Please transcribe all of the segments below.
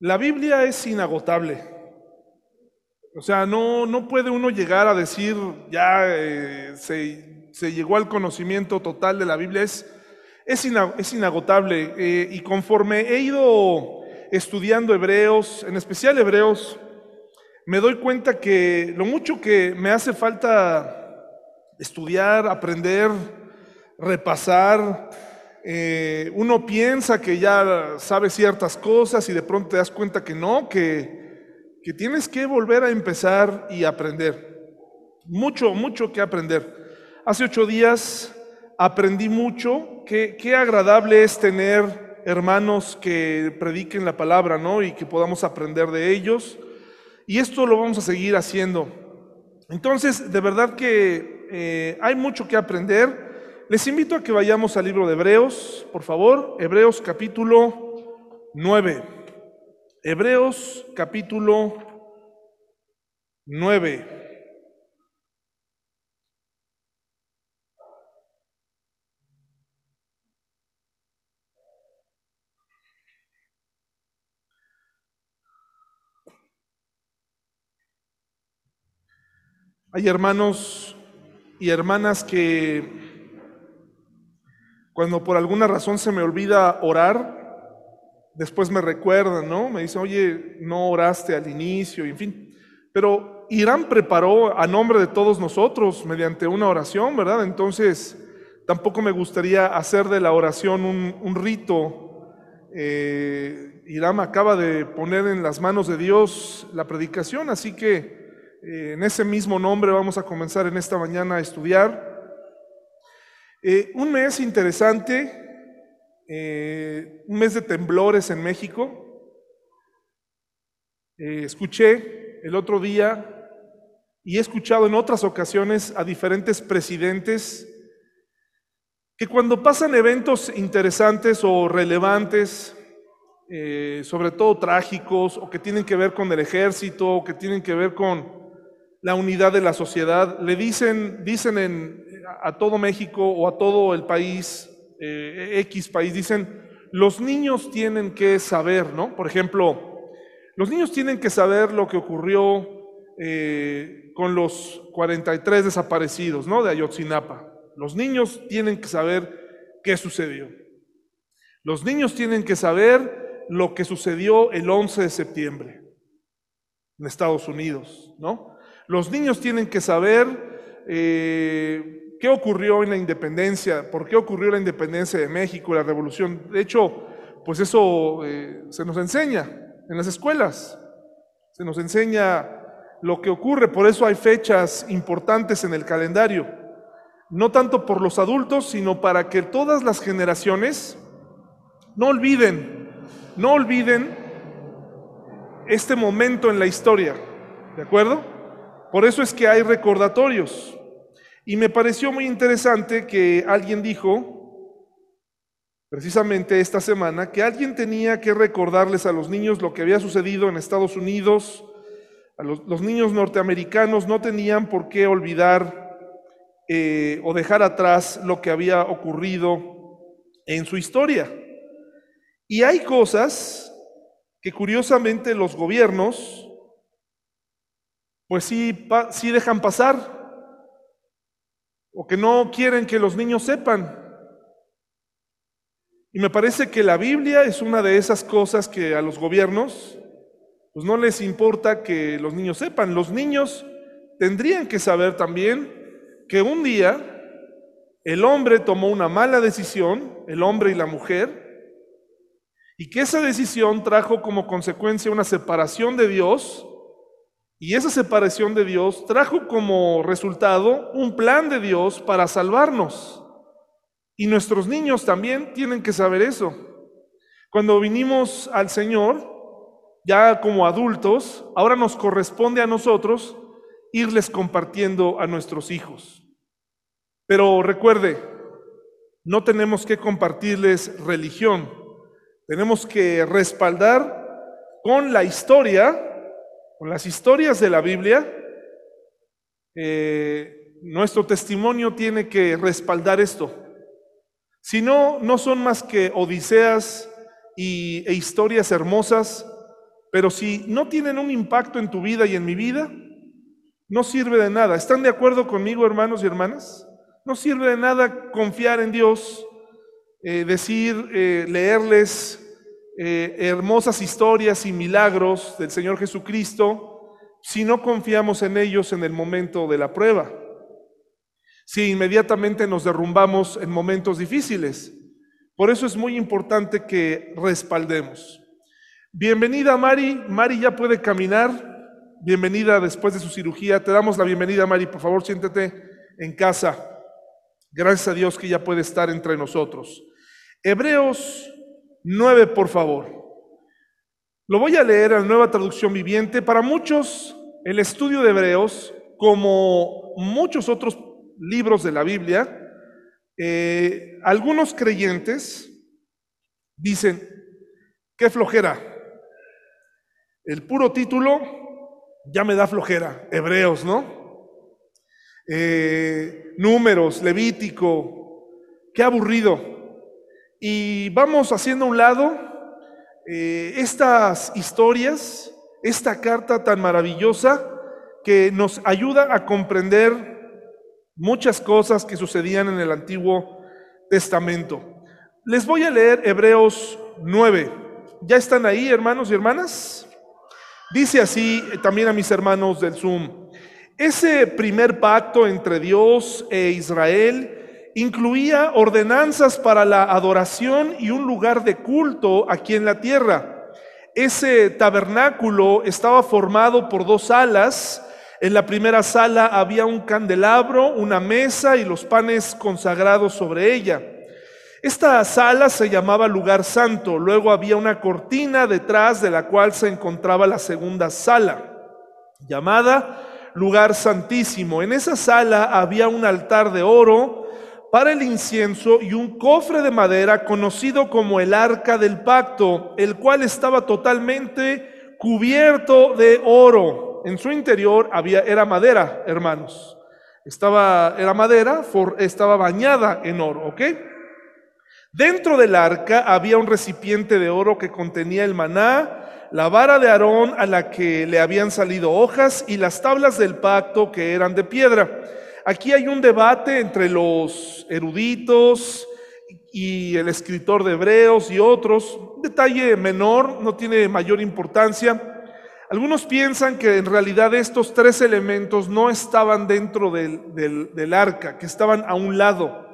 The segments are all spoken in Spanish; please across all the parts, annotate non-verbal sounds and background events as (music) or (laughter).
La Biblia es inagotable. O sea, no, no puede uno llegar a decir, ya eh, se, se llegó al conocimiento total de la Biblia. Es, es, ina- es inagotable. eh, y conforme he ido estudiando hebreos, en especial hebreos, me doy cuenta que lo mucho que me hace falta estudiar, aprender, repasar, eh, uno piensa que ya sabe ciertas cosas y de pronto te das cuenta que no, que, que tienes que volver a empezar y aprender. Mucho, mucho que aprender. Hace ocho días aprendí mucho. Qué, qué agradable es tener hermanos que prediquen la palabra, ¿no? Y que podamos aprender de ellos. Y esto lo vamos a seguir haciendo. Entonces, de verdad que eh, hay mucho que aprender. Les invito a que vayamos al libro de Hebreos, por favor. Hebreos capítulo 9. Hebreos capítulo 9. Hay hermanos y hermanas que cuando por alguna razón se me olvida orar, después me recuerdan, ¿no? Me dicen, oye, no oraste al inicio, y en fin. Pero Irán preparó a nombre de todos nosotros mediante una oración, ¿verdad? Entonces, tampoco me gustaría hacer de la oración un, rito. Eh, Irán acaba de poner en las manos de Dios la predicación, así que eh, en ese mismo nombre vamos a comenzar en esta mañana a estudiar. Eh, un mes interesante, eh, un mes de temblores en México. Eh, escuché el otro día y he escuchado en otras ocasiones a diferentes presidentes que cuando pasan eventos interesantes o relevantes, sobre todo trágicos, o que tienen que ver con el ejército, o que tienen que ver con la unidad de la sociedad, le dicen, dicen en, a todo México o a todo el país, eh, X país, dicen, los niños tienen que saber, ¿no? Por ejemplo, los niños tienen que saber lo que ocurrió eh, con los 43 desaparecidos, ¿no? De Ayotzinapa. Los niños tienen que saber qué sucedió. Los niños tienen que saber lo que sucedió el 11 de septiembre en Estados Unidos, ¿no? Los niños tienen que saber eh, qué ocurrió en la independencia, por qué ocurrió la independencia de México, la revolución. De hecho, pues eso eh, se nos enseña en las escuelas, se nos enseña lo que ocurre, por eso hay fechas importantes en el calendario, no tanto por los adultos, sino para que todas las generaciones no olviden, no olviden este momento en la historia, ¿de acuerdo? Por eso es que hay recordatorios. Y me pareció muy interesante que alguien dijo, precisamente esta semana, que alguien tenía que recordarles a los niños lo que había sucedido en Estados Unidos, a los, niños norteamericanos no tenían por qué olvidar eh, o dejar atrás lo que había ocurrido en su historia. Y hay cosas que curiosamente los gobiernos pues sí, pa- sí dejan pasar o que no quieren que los niños sepan. Y me parece que la Biblia es una de esas cosas que a los gobiernos pues no les importa que los niños sepan. Los niños tendrían que saber también que un día el hombre tomó una mala decisión, el hombre y la mujer, y que esa decisión trajo como consecuencia una separación de Dios, y esa separación de Dios trajo como resultado un plan de Dios para salvarnos. Y nuestros niños también tienen que saber eso. Cuando vinimos al Señor, ya como adultos, ahora nos corresponde a nosotros irles compartiendo a nuestros hijos. Pero recuerde, no tenemos que compartirles religión, tenemos que respaldar con la historia, con las historias de la Biblia, eh, nuestro testimonio tiene que respaldar esto. Si no, no son más que odiseas y, e historias hermosas Pero si no tienen un impacto en tu vida y en mi vida, no sirve de nada. ¿Están de acuerdo conmigo, hermanos y hermanas? No sirve de nada confiar en Dios, eh, decir, eh, leerles eh, hermosas historias y milagros del Señor Jesucristo si no confiamos en ellos en el momento de la prueba. Si inmediatamente nos derrumbamos en momentos difíciles. Por eso es muy importante que respaldemos. Bienvenida Mari. Mari ya puede caminar. Bienvenida después de su cirugía. Te damos la bienvenida Mari. Por favor, siéntete en casa. Gracias a Dios que ya puede estar entre nosotros. Hebreos 9, por favor. Lo voy a leer en la nueva traducción viviente. Para muchos, el estudio de Hebreos, como muchos otros libros de la Biblia, eh, algunos creyentes dicen, qué flojera. El puro título ya me da flojera, Hebreos, ¿no? Eh, números, Levítico, qué aburrido. Y vamos haciendo a un lado eh, estas historias, esta carta tan maravillosa que nos ayuda a comprender muchas cosas que sucedían en el Antiguo Testamento. Les voy a leer Hebreos 9. ¿Ya están ahí, hermanos y hermanas? Dice así eh, también a mis hermanos del Zoom. Ese primer pacto entre Dios e Israel incluía ordenanzas para la adoración y un lugar de culto aquí en la tierra. Ese tabernáculo estaba formado por dos alas en la primera sala había un candelabro, una mesa y los panes consagrados sobre ella. Esta sala se llamaba lugar santo. Luego había una cortina detrás de la cual se encontraba la segunda sala, llamada lugar santísimo. En esa sala había un altar de oro para el incienso y un cofre de madera conocido como el arca del pacto, el cual estaba totalmente cubierto de oro en su interior había, era madera, hermanos. Estaba, era madera, estaba bañada en oro, ¿ok? Dentro del arca había un recipiente de oro que contenía el maná, la vara de Aarón a la que le habían salido hojas y las tablas del pacto que eran de piedra. Aquí hay un debate entre los eruditos y el escritor de Hebreos y otros. Un detalle menor, no tiene mayor importancia. Algunos piensan que en realidad estos tres elementos no estaban dentro del, arca, que estaban a un lado.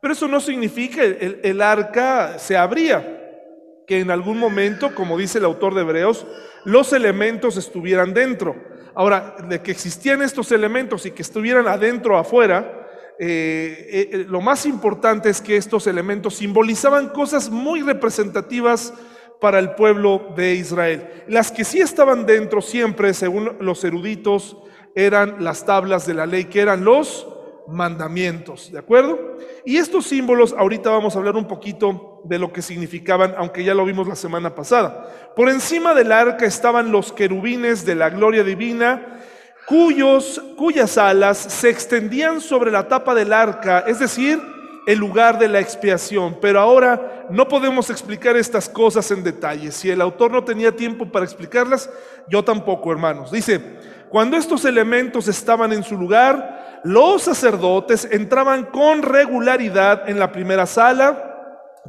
Pero eso no significa que el, arca se abría, que en algún momento, como dice el autor de Hebreos, los elementos estuvieran dentro. Ahora, de que existían estos elementos y que estuvieran adentro o afuera, eh, eh, lo más importante es que estos elementos simbolizaban cosas muy representativas para el pueblo de Israel. Las que sí estaban dentro siempre, según los eruditos, eran las tablas de la ley, que eran los mandamientos, ¿de acuerdo? Y estos símbolos, ahorita vamos a hablar un poquito de lo que significaban, aunque ya lo vimos la semana pasada. Por encima del arca estaban los querubines de la gloria divina, cuyos, cuyas alas se extendían sobre la tapa del arca, es decir, el lugar de la expiación. Pero ahora no podemos explicar estas cosas en detalle. Si el autor no tenía tiempo para explicarlas, yo tampoco, hermanos. Dice, cuando estos elementos estaban en su lugar, los sacerdotes entraban con regularidad en la primera sala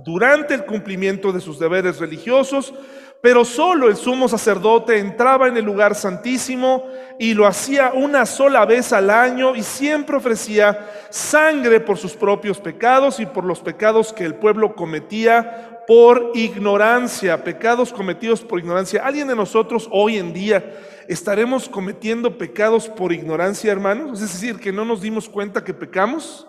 durante el cumplimiento de sus deberes religiosos, pero solo el sumo sacerdote entraba en el lugar santísimo y lo hacía una sola vez al año y siempre ofrecía sangre por sus propios pecados y por los pecados que el pueblo cometía por ignorancia, pecados cometidos por ignorancia. ¿Alguien de nosotros hoy en día estaremos cometiendo pecados por ignorancia, hermanos? Es decir, que no nos dimos cuenta que pecamos.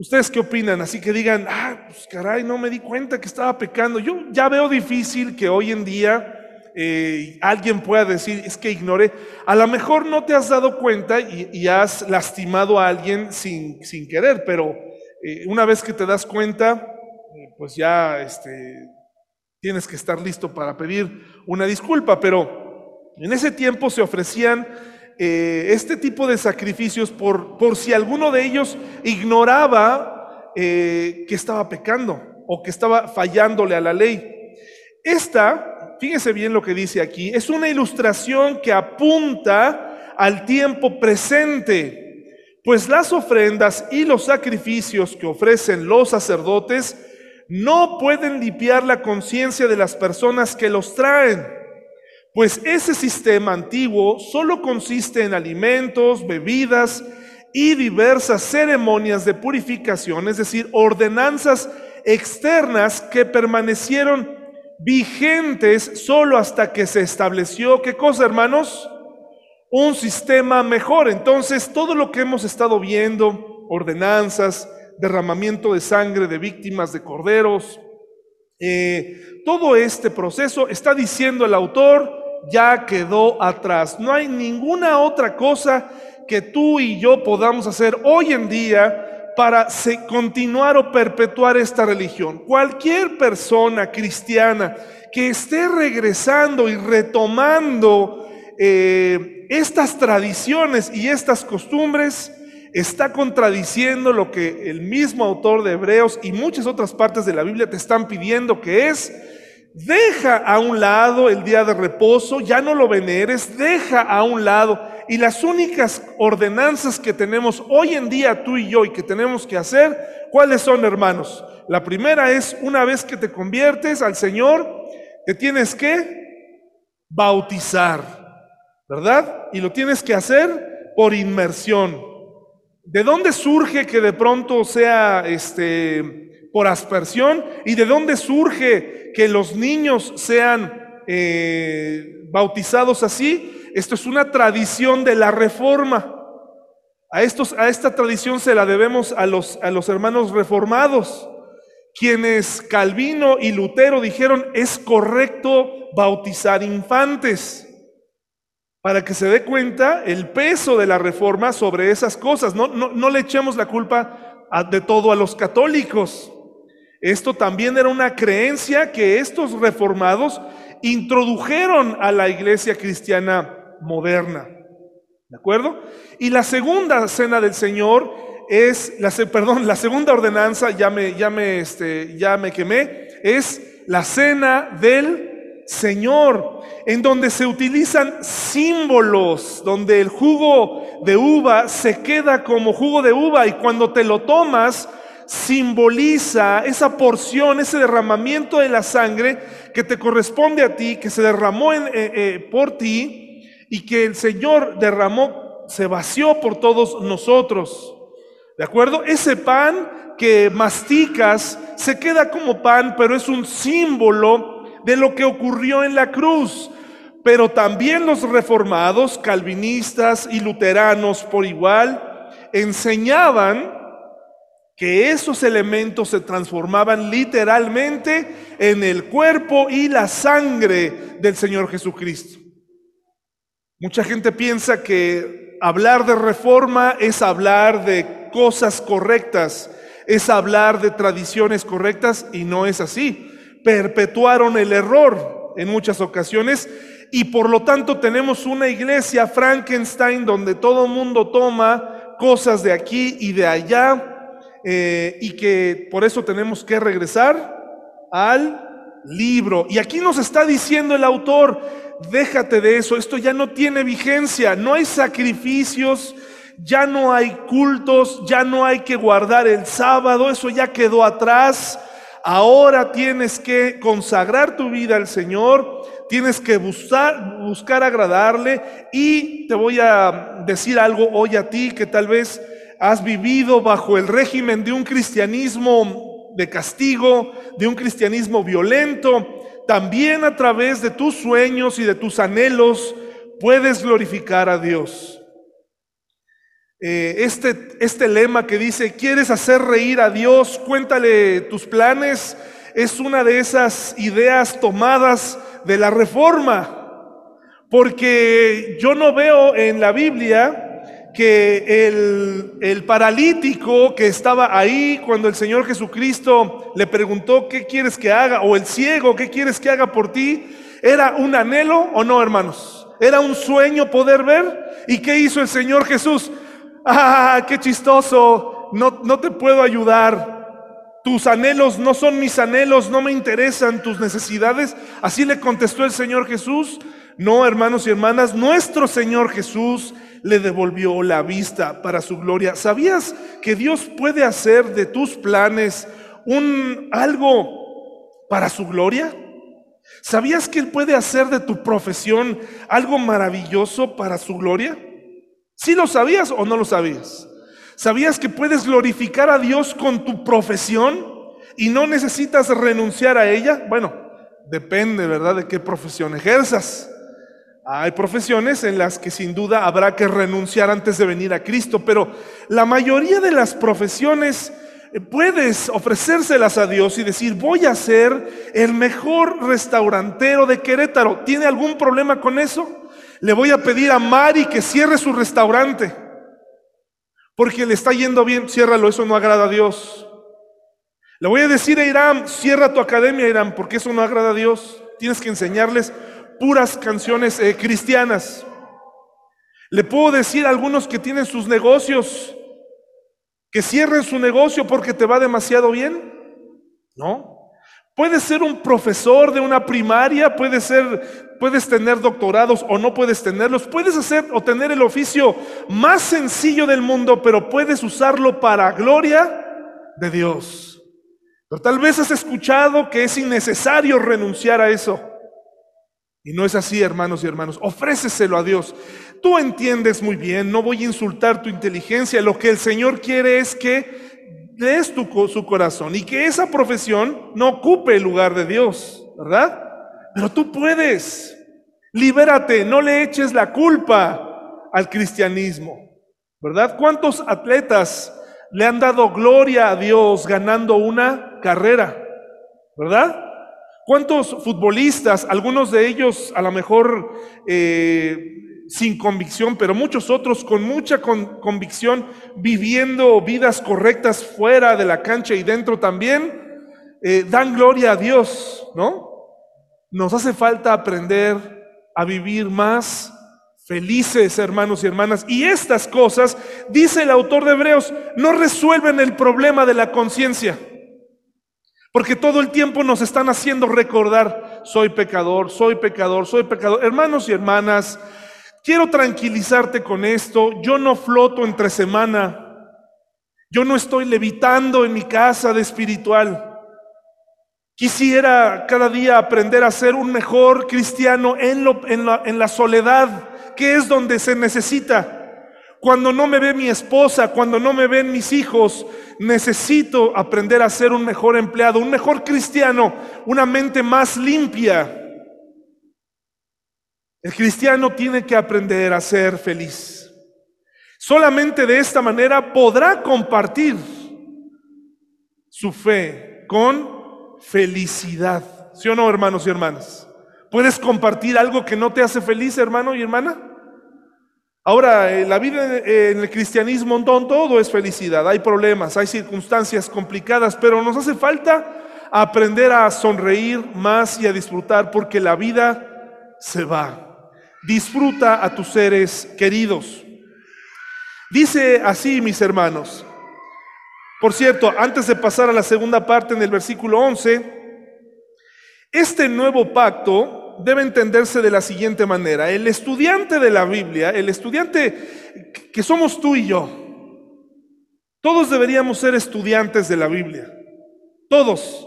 ¿Ustedes qué opinan? Así que digan, ah, pues caray, no me di cuenta que estaba pecando. Yo ya veo difícil que hoy en día eh, alguien pueda decir, es que ignoré. A lo mejor no te has dado cuenta y, has lastimado a alguien sin, sin querer, pero eh, una vez que te das cuenta, eh, pues ya este, tienes que estar listo para pedir una disculpa. Pero en ese tiempo se ofrecían eh, este tipo de sacrificios por, si alguno de ellos ignoraba eh, que estaba pecando o que estaba fallándole a la ley. Esta fíjese bien lo que dice aquí, es una ilustración que apunta al tiempo presente, pues las ofrendas y los sacrificios que ofrecen los sacerdotes no pueden limpiar la conciencia de las personas que los traen, pues ese sistema antiguo solo consiste en alimentos, bebidas y diversas ceremonias de purificación, es decir, ordenanzas externas que permanecieron vigentes solo hasta que se estableció, ¿qué cosa, hermanos? Un sistema mejor. Entonces, todo lo que hemos estado viendo, ordenanzas, derramamiento de sangre de víctimas de corderos, eh, todo este proceso, está diciendo el autor, ya quedó atrás. No hay ninguna otra cosa que tú y yo podamos hacer hoy en día para continuar o perpetuar esta religión. Cualquier persona cristiana que esté regresando y retomando eh, estas tradiciones y estas costumbres, está contradiciendo lo que el mismo autor de Hebreos y muchas otras partes de la Biblia te están pidiendo, que es, deja a un lado el día de reposo, ya no lo veneres, deja a un lado y las únicas ordenanzas que tenemos hoy en día tú y yo y que tenemos que hacer, ¿cuáles son, hermanos? La primera es, una vez que te conviertes al Señor, te tienes que bautizar, ¿verdad? Y lo tienes que hacer por inmersión. ¿De dónde surge que de pronto sea este por aspersión? ¿Y de dónde surge que los niños sean eh, bautizados así? Esto es una tradición de la reforma. A, a esta tradición se la debemos a los, a los hermanos reformados, quienes Calvino y Lutero dijeron es correcto bautizar infantes, para que se dé cuenta el peso de la reforma sobre esas cosas. No, no, no le echemos la culpa de todo a los católicos. Esto también era una creencia que estos reformados introdujeron a la iglesia cristiana moderna. ¿De acuerdo? Y la segunda cena del Señor es, la, perdón, la segunda ordenanza, ya me, ya, me, este, ya me quemé, es la cena del Señor, en donde se utilizan símbolos, donde el jugo de uva se queda como jugo de uva y cuando te lo tomas, simboliza esa porción, ese derramamiento de la sangre que te corresponde a ti, que se derramó eh, eh, por ti, y que el Señor derramó, se vació por todos nosotros. ¿De acuerdo? Ese pan que masticas se queda como pan, pero es un símbolo de lo que ocurrió en la cruz. Pero también los reformados, calvinistas y luteranos por igual, enseñaban que esos elementos se transformaban literalmente en el cuerpo y la sangre del Señor Jesucristo. Mucha gente piensa que hablar de reforma es hablar de cosas correctas, es hablar de tradiciones correctas y no es así. Perpetuaron el error en muchas ocasiones y por lo tanto tenemos una iglesia Frankenstein donde todo el mundo toma cosas de aquí y de allá eh, y que por eso tenemos que regresar al libro. Y aquí nos está diciendo el autor, déjate de eso, esto ya no tiene vigencia, no hay sacrificios, ya no hay cultos, ya no hay que guardar el sábado, eso ya quedó atrás. Ahora tienes que consagrar tu vida al Señor, tienes que buscar, buscar agradarle y te voy a decir algo hoy a ti que tal vez has vivido bajo el régimen de un cristianismo de castigo, de un cristianismo violento, también a través de tus sueños y de tus anhelos puedes glorificar a Dios. Eh, este, este lema que dice, ¿quieres hacer reír a Dios? Cuéntale tus planes. Es una de esas ideas tomadas de la reforma. Porque yo no veo en la Biblia que el, paralítico que estaba ahí cuando el Señor Jesucristo le preguntó, ¿qué quieres que haga? O el ciego, ¿qué quieres que haga por ti? ¿Era un anhelo o no, hermanos? ¿Era un sueño poder ver? ¿Y qué hizo el Señor Jesús? ¡Ah, qué chistoso! No, no te puedo ayudar. tus anhelos no son mis anhelos, no me interesan tus necesidades. Así le contestó el Señor Jesús. No, hermanos y hermanas, nuestro Señor Jesús le devolvió la vista para su gloria. ¿Sabías que Dios puede hacer de tus planes un algo para su gloria? ¿Sabías que Él puede hacer de tu profesión algo maravilloso para su gloria? ¿Sí lo sabías o no lo sabías? ¿Sabías que puedes glorificar a Dios con tu profesión y no necesitas renunciar a ella? Bueno, depende, ¿verdad?, de qué profesión ejerzas. Hay profesiones en las que sin duda habrá que renunciar antes de venir a Cristo, pero la mayoría de las profesiones eh, puedes ofrecérselas a Dios y decir, voy a ser el mejor restaurantero de Querétaro. ¿Tiene algún problema con eso? Le voy a pedir a Mari que cierre su restaurante, porque le está yendo bien, ciérralo, eso no agrada a Dios. Le voy a decir a Irán, cierra tu academia, Irán, porque eso no agrada a Dios. Tienes que enseñarles puras canciones eh, cristianas. Le puedo decir a algunos que tienen sus negocios que cierren su negocio porque te va demasiado bien. No. Puedes ser un profesor de una primaria, puedes ser, puedes tener doctorados o no puedes tenerlos, puedes hacer o tener el oficio más sencillo del mundo, pero puedes usarlo para gloria de Dios. Pero tal vez has escuchado que es innecesario renunciar a eso. Y no es así, hermanos y hermanos. Ofréceselo a Dios. Tú entiendes muy bien, no voy a insultar tu inteligencia. Lo que el Señor quiere es que des tu, su corazón y que esa profesión no ocupe el lugar de Dios, ¿verdad? Pero tú puedes. Libérate, no le eches la culpa al cristianismo, ¿verdad? ¿Cuántos atletas le han dado gloria a Dios ganando una carrera? ¿Verdad? ¿Cuántos futbolistas, algunos de ellos a lo mejor eh, sin convicción, pero muchos otros con mucha convicción, viviendo vidas correctas fuera de la cancha y dentro también, eh, dan gloria a Dios, ¿no? Nos hace falta aprender a vivir más felices, hermanos y hermanas. Y estas cosas, dice el autor de Hebreos, no resuelven el problema de la conciencia. Porque todo el tiempo nos están haciendo recordar, soy pecador, soy pecador, soy pecador. Hermanos y hermanas, quiero tranquilizarte con esto. Yo no floto entre semana. Yo no estoy levitando en mi casa de espiritual. Quisiera cada día aprender a ser un mejor cristiano en, la, la soledad, que es donde se necesita. Cuando no me ve mi esposa, cuando no me ven mis hijos, necesito aprender a ser un mejor empleado, un mejor cristiano, una mente más limpia. El cristiano tiene que aprender a ser feliz. Solamente de esta manera podrá compartir su fe con felicidad. ¿Sí o no, hermanos y hermanas? ¿Puedes compartir algo que no te hace feliz, hermano y hermana? Ahora, en la vida en el cristianismo todo es felicidad, hay problemas, hay circunstancias complicadas, pero nos hace falta aprender a sonreír más y a disfrutar porque la vida se va. Disfruta a tus seres queridos. Dice así, mis hermanos. Por cierto, antes de pasar a la segunda parte en el versículo 11, este nuevo pacto debe entenderse de la siguiente manera. El estudiante de la Biblia, el estudiante que somos tú y yo, todos deberíamos ser estudiantes de la Biblia. Todos.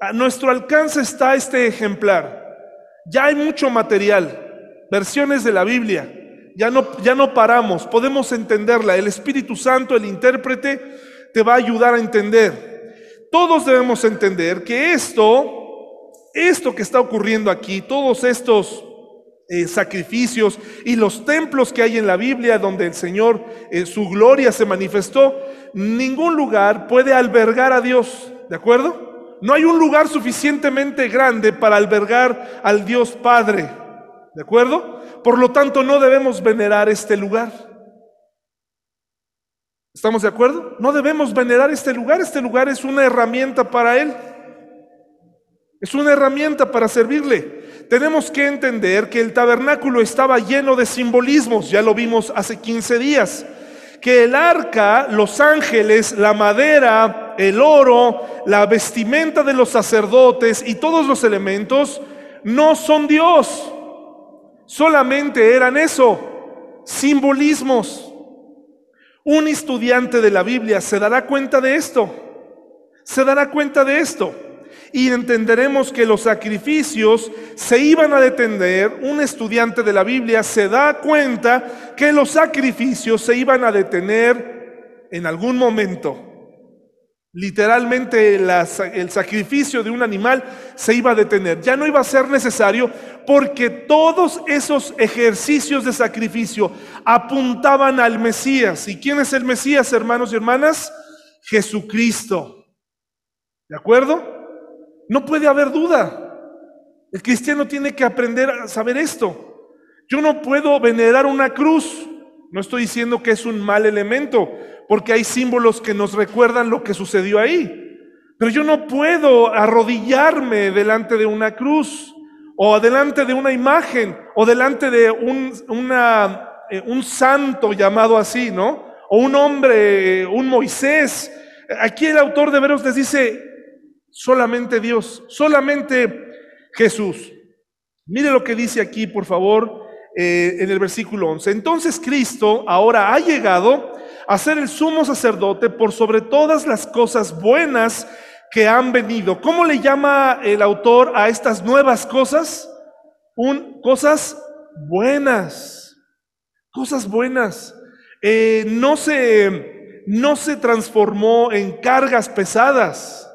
A nuestro alcance está este ejemplar. Ya hay mucho material, versiones de la Biblia. Ya no, ya no paramos, podemos entenderla. El Espíritu Santo, el intérprete, te va a ayudar a entender. Todos debemos entender que esto esto que está ocurriendo aquí, todos estos eh, sacrificios y los templos que hay en la Biblia donde el Señor, eh, su gloria se manifestó, ningún lugar puede albergar a Dios, ¿de acuerdo? No hay un lugar suficientemente grande para albergar al Dios Padre, ¿de acuerdo? Por lo tanto, no debemos venerar este lugar. ¿Estamos de acuerdo? No debemos venerar este lugar, este lugar es una herramienta para Él. Es una herramienta para servirle. Tenemos que entender que el tabernáculo estaba lleno de simbolismos, ya lo vimos hace 15 días, que el arca, los ángeles, la madera, el oro, la vestimenta de los sacerdotes y todos los elementos no son Dios. Solamente eran eso, simbolismos. Un estudiante de la Biblia se dará cuenta de esto. Se dará cuenta de esto y entenderemos que los sacrificios se iban a detener. Un estudiante de la Biblia se da cuenta que los sacrificios se iban a detener en algún momento. Literalmente el sacrificio de un animal se iba a detener. Ya no iba a ser necesario porque todos esos ejercicios de sacrificio apuntaban al Mesías. ¿Y quién es el Mesías, hermanos y hermanas? Jesucristo. ¿De acuerdo? No puede haber duda. El cristiano tiene que aprender a saber esto. Yo no puedo venerar una cruz. No estoy diciendo que es un mal elemento, porque hay símbolos que nos recuerdan lo que sucedió ahí. Pero yo no puedo arrodillarme delante de una cruz, o delante de una imagen, o delante de un, eh, un santo llamado así, ¿no? O un hombre, un Moisés. Aquí el autor de Veros les dice, Solamente Dios, solamente Jesús. Mire lo que dice aquí, por favor, eh, en el versículo 11. Entonces Cristo ahora ha llegado a ser el sumo sacerdote por sobre todas las cosas buenas que han venido. ¿Cómo le llama el autor a estas nuevas cosas? Un, cosas buenas. Cosas buenas. Eh, no, se, no se transformó en cargas pesadas.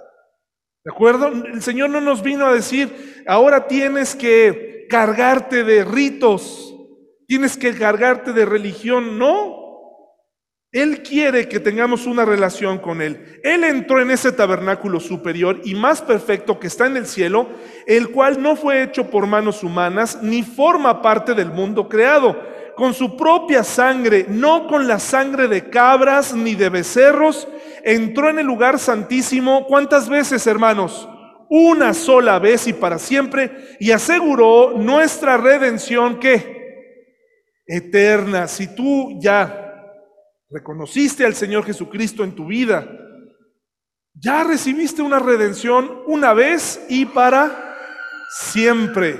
¿De acuerdo? El Señor no nos vino a decir, ahora tienes que cargarte de ritos, tienes que cargarte de religión. No. Él quiere que tengamos una relación con Él. Él entró en ese tabernáculo superior y más perfecto que está en el cielo, el cual no fue hecho por manos humanas ni forma parte del mundo creado con su propia sangre, no con la sangre de cabras ni de becerros, entró en el lugar santísimo. ¿Cuántas veces, hermanos? Una sola vez y para siempre, y aseguró nuestra redención que eterna. Si tú ya reconociste al Señor Jesucristo en tu vida, ya recibiste una redención una vez y para siempre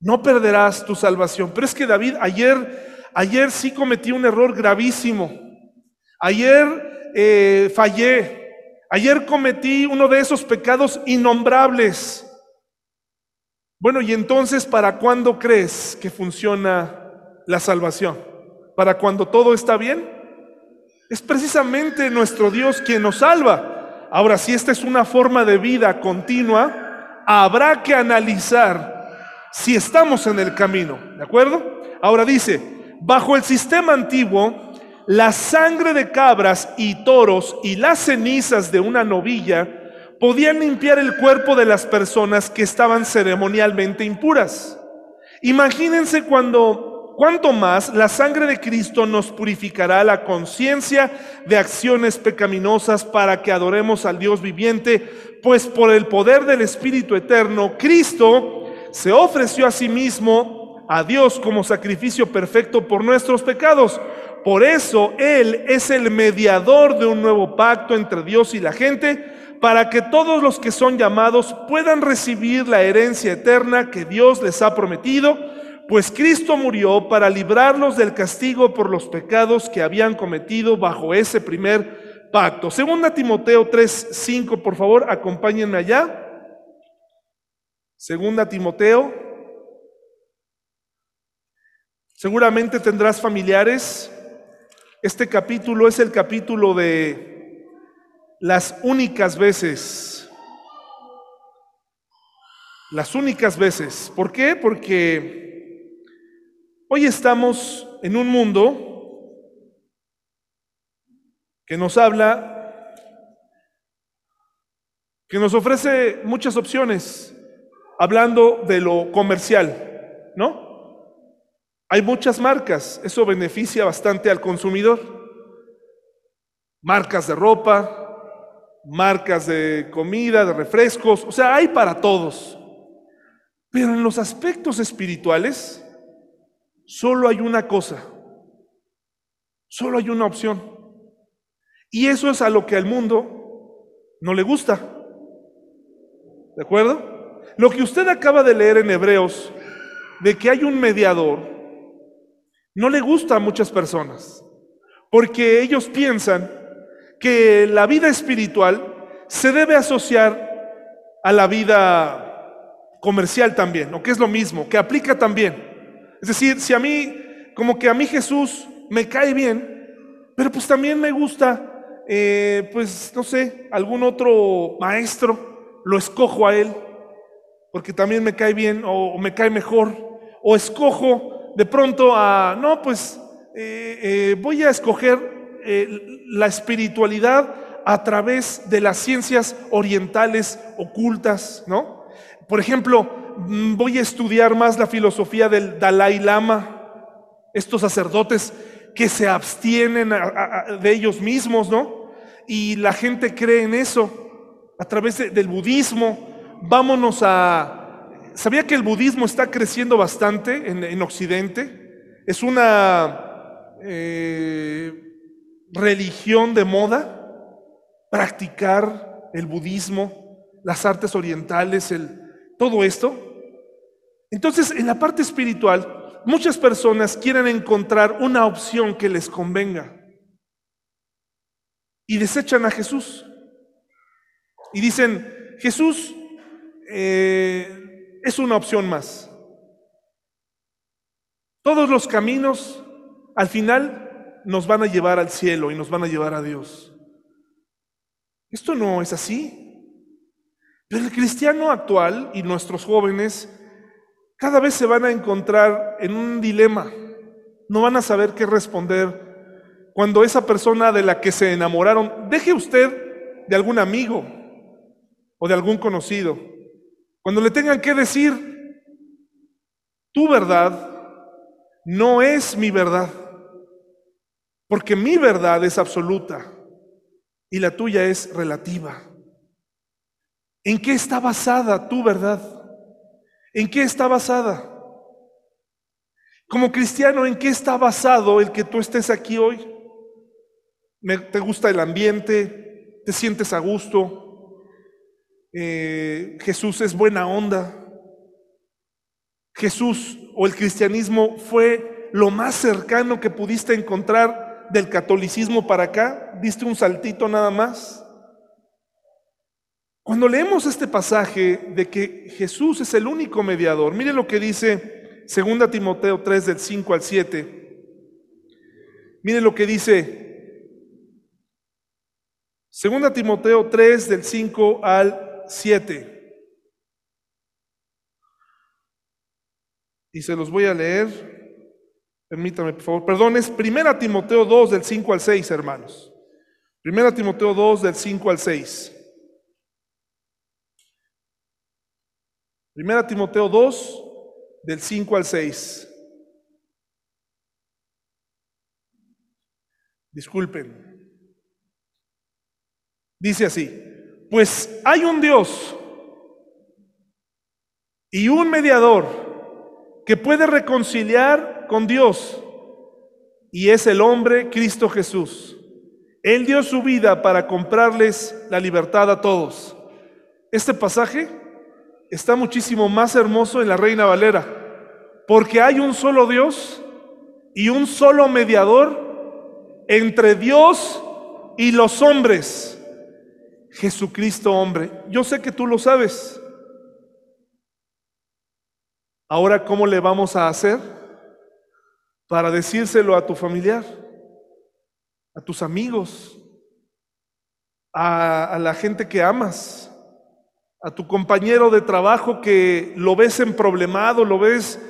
no perderás tu salvación. Pero es que David, ayer, ayer sí cometí un error gravísimo. Ayer eh, fallé. Ayer cometí uno de esos pecados innombrables. Bueno, y entonces, ¿para cuándo crees que funciona la salvación? ¿Para cuando todo está bien? Es precisamente nuestro Dios quien nos salva. Ahora, si esta es una forma de vida continua, habrá que analizar si estamos en el camino, ¿de acuerdo? Ahora dice, bajo el sistema antiguo, la sangre de cabras y toros y las cenizas de una novilla podían limpiar el cuerpo de las personas que estaban ceremonialmente impuras. Imagínense cuando, cuánto más la sangre de Cristo nos purificará la conciencia de acciones pecaminosas para que adoremos al Dios viviente, pues por el poder del Espíritu Eterno, Cristo se ofreció a sí mismo a Dios como sacrificio perfecto por nuestros pecados. Por eso Él es el mediador de un nuevo pacto entre Dios y la gente, para que todos los que son llamados puedan recibir la herencia eterna que Dios les ha prometido, pues Cristo murió para librarlos del castigo por los pecados que habían cometido bajo ese primer pacto. Segunda Timoteo 3, 5, por favor, acompáñenme allá. Segunda Timoteo. Seguramente tendrás familiares. Este capítulo es el capítulo de las únicas veces. Las únicas veces. ¿Por qué? Porque hoy estamos en un mundo que nos habla, que nos ofrece muchas opciones hablando de lo comercial, ¿no? Hay muchas marcas, eso beneficia bastante al consumidor. Marcas de ropa, marcas de comida, de refrescos, o sea, hay para todos. Pero en los aspectos espirituales, solo hay una cosa, solo hay una opción. Y eso es a lo que al mundo no le gusta. ¿De acuerdo? Lo que usted acaba de leer en Hebreos, de que hay un mediador, no le gusta a muchas personas, porque ellos piensan que la vida espiritual se debe asociar a la vida comercial también, o que es lo mismo, que aplica también. Es decir, si a mí, como que a mí Jesús me cae bien, pero pues también me gusta, eh, pues no sé, algún otro maestro, lo escojo a él, porque también me cae bien o, me cae mejor, o escojo de pronto a, no, pues eh, eh, voy a escoger la espiritualidad a través de las ciencias orientales ocultas, ¿no? Por ejemplo, mm, voy a estudiar más la filosofía del Dalai Lama, estos sacerdotes que se abstienen de ellos mismos, ¿no? Y la gente cree en eso a través del budismo. Vámonos a... ¿Sabía que el budismo está creciendo bastante en, Occidente? Es una eh, religión de moda practicar el budismo, las artes orientales, todo esto. Entonces, en la parte espiritual, muchas personas quieren encontrar una opción que les convenga y desechan a Jesús. Y dicen, Jesús eh, es una opción más. Todos los caminos al final nos van a llevar al cielo y nos van a llevar a Dios. Esto no es así. Pero el cristiano actual y nuestros jóvenes cada vez se van a encontrar en un dilema. No van a saber qué responder cuando esa persona de la que se enamoraron, deje usted de algún amigo o de algún conocido, cuando le tengan que decir, tu verdad no es mi verdad, porque mi verdad es absoluta y la tuya es relativa. ¿En qué está basada tu verdad? ¿En qué está basada? Como cristiano, ¿en qué está basado el que tú estés aquí hoy? ¿Te gusta el ambiente? ¿Te sientes a gusto? Eh, Jesús es buena onda. Jesús o el cristianismo fue lo más cercano que pudiste encontrar del catolicismo para acá, diste un saltito nada más. Cuando leemos este pasaje de que Jesús es el único mediador, mire lo que dice 2 Timoteo 3 del 5 al 7. Mire lo que dice 2 Timoteo 3 del 5 al 7. Y se los voy a leer. Permítame, por favor. Perdón, es 1 Timoteo 2 del 5 al 6, hermanos. 1 Timoteo 2 del 5 al 6. 1 Timoteo 2 del 5 al 6. Disculpen. Dice así, pues hay un Dios y un mediador que puede reconciliar con Dios y es el hombre Cristo Jesús. Él dio su vida para comprarles la libertad a todos. Este pasaje está muchísimo más hermoso en la Reina Valera, porque hay un solo Dios y un solo mediador entre Dios y los hombres. Jesucristo hombre. Yo sé que tú lo sabes. Ahora, ¿cómo le vamos a hacer? para decírselo a tu familiar, a tus amigos, a, la gente que amas, a tu compañero de trabajo que lo ves en problemado, lo ves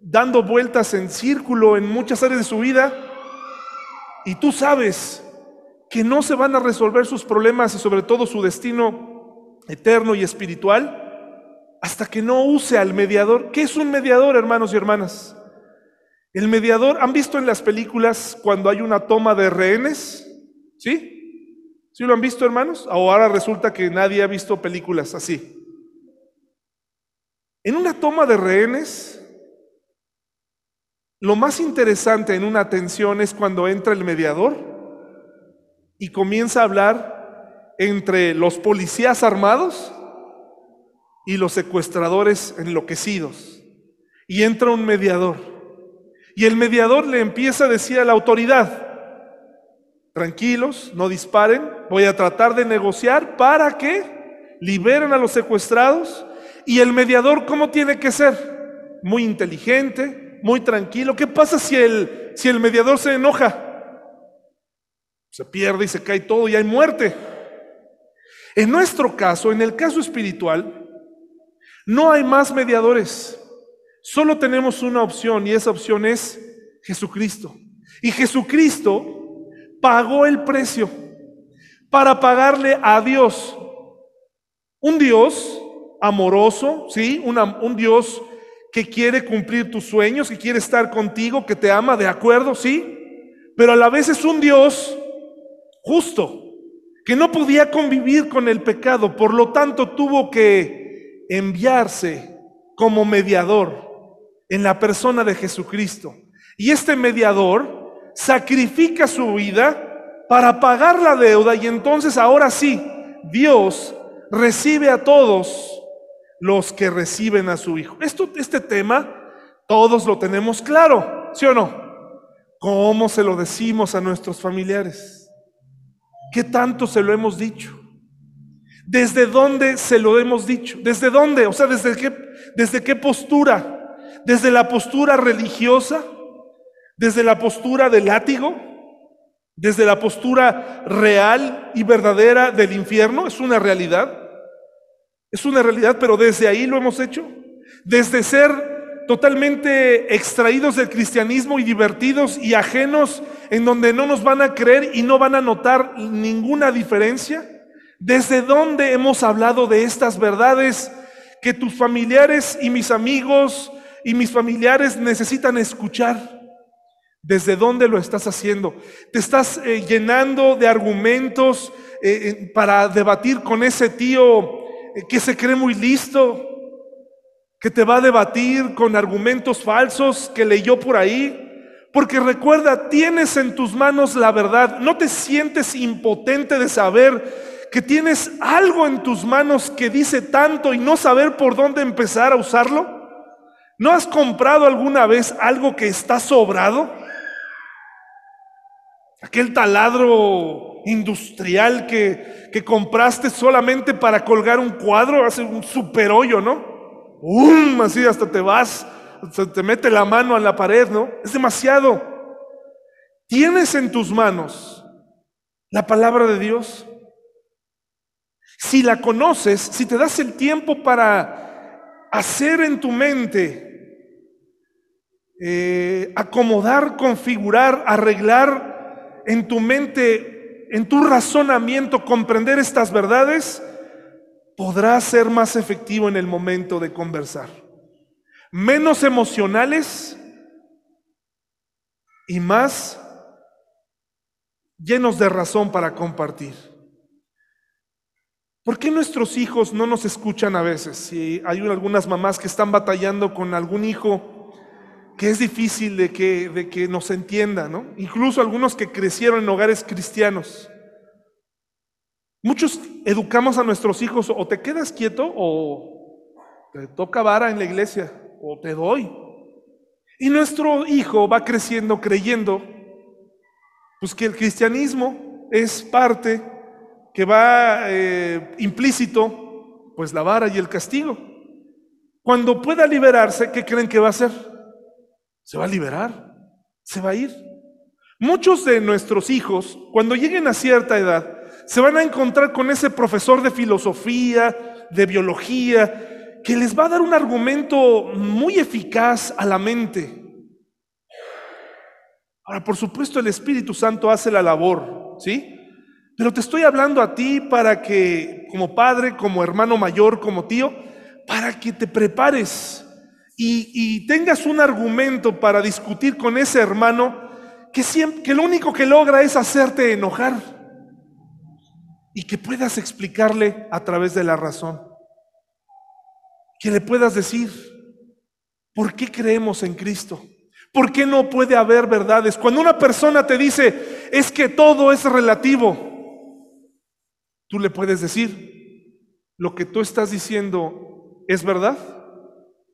dando vueltas en círculo en muchas áreas de su vida y tú sabes que no se van a resolver sus problemas y sobre todo su destino eterno y espiritual hasta que no use al mediador. ¿Qué es un mediador, hermanos y hermanas? El mediador, ¿han visto en las películas cuando hay una toma de rehenes? ¿Sí? ¿Sí lo han visto, hermanos? Ahora resulta que nadie ha visto películas así. En una toma de rehenes, lo más interesante en una tensión es cuando entra el mediador y comienza a hablar entre los policías armados y los secuestradores enloquecidos. Y entra un mediador. Y el mediador le empieza a decir a la autoridad, tranquilos, no disparen, voy a tratar de negociar para que liberen a los secuestrados. Y el mediador, ¿cómo tiene que ser? Muy inteligente, muy tranquilo. ¿Qué pasa si el, si el mediador se enoja? Se pierde y se cae todo y hay muerte. En nuestro caso, en el caso espiritual, no hay más mediadores. Solo tenemos una opción y esa opción es Jesucristo. Y Jesucristo pagó el precio para pagarle a Dios. Un Dios amoroso, ¿sí? un Dios que quiere cumplir tus sueños, que quiere estar contigo, que te ama, de acuerdo, ¿sí? Pero a la vez es un Dios justo, que no podía convivir con el pecado, por lo tanto tuvo que enviarse como mediador en la persona de Jesucristo. Y este mediador sacrifica su vida para pagar la deuda y entonces ahora sí, Dios recibe a todos los que reciben a su Hijo. Esto, este tema todos lo tenemos claro, ¿sí o no? ¿Cómo se lo decimos a nuestros familiares? ¿Qué tanto se lo hemos dicho? ¿Desde dónde se lo hemos dicho? ¿Desde dónde? O sea, ¿desde qué, desde qué postura? ¿Desde la postura religiosa? desde la postura del látigo, desde la postura real y verdadera del infierno, es una realidad. Es una realidad, pero desde ahí lo hemos hecho. Desde ser totalmente extraídos del cristianismo y divertidos y ajenos en donde no nos van a creer y no van a notar ninguna diferencia. ¿Desde dónde hemos hablado de estas verdades que tus familiares y mis amigos y mis familiares necesitan escuchar? ¿Desde dónde lo estás haciendo? ¿Te estás eh, llenando de argumentos eh, para debatir con ese tío eh, que se cree muy listo? Que te va a debatir con argumentos falsos que leyó por ahí. Porque recuerda, tienes en tus manos la verdad. No te sientes impotente de saber que tienes algo en tus manos que dice tanto y no saber por dónde empezar a usarlo. ¿No has comprado alguna vez algo que está sobrado? Aquel taladro industrial que, que compraste solamente para colgar un cuadro, hace un super hoyo, ¿no? ¡Um! Así hasta te vas, se te mete la mano a la pared, ¿no? Es demasiado. Tienes en tus manos la palabra de Dios. Si la conoces, si te das el tiempo para hacer en tu mente, eh, acomodar, configurar, arreglar en tu mente, en tu razonamiento, comprender estas verdades, podrás ser más efectivo en el momento de conversar. Menos emocionales y más llenos de razón para compartir. ¿Por qué nuestros hijos no nos escuchan a veces? Si hay algunas mamás que están batallando con algún hijo que es difícil de que, de que nos entienda, ¿no? Incluso algunos que crecieron en hogares cristianos. Muchos educamos a nuestros hijos o te quedas quieto o te toca vara en la iglesia o te doy. Y nuestro hijo va creciendo creyendo pues que el cristianismo es parte que va eh, implícito, pues la vara y el castigo. Cuando pueda liberarse, ¿qué creen que va a hacer? se va a liberar, se va a ir. Muchos de nuestros hijos, cuando lleguen a cierta edad, se van a encontrar con ese profesor de filosofía, de biología, que les va a dar un argumento muy eficaz a la mente. Ahora, por supuesto, el Espíritu Santo hace la labor, ¿sí? Pero te estoy hablando a ti para que, como padre, como hermano mayor, como tío, para que te prepares y, tengas un argumento para discutir con ese hermano que, siempre, que lo único que logra es hacerte enojar y que puedas explicarle a través de la razón. Que le puedas decir, ¿por qué creemos en Cristo? ¿Por qué no puede haber verdades? Cuando una persona te dice, es que todo es relativo, tú le puedes decir, lo que tú estás diciendo es verdad.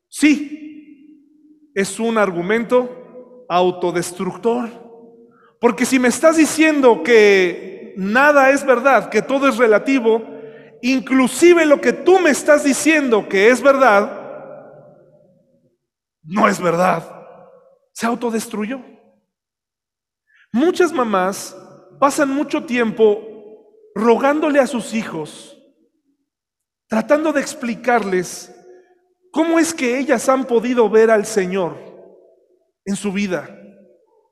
Sí, es un argumento autodestructor. Porque si me estás diciendo que nada es verdad, que todo es relativo, inclusive lo que tú me estás diciendo que es verdad, no es verdad. Se autodestruyó. Muchas mamás pasan mucho tiempo rogándole a sus hijos, tratando de explicarles cómo es que ellas han podido ver al Señor en su vida.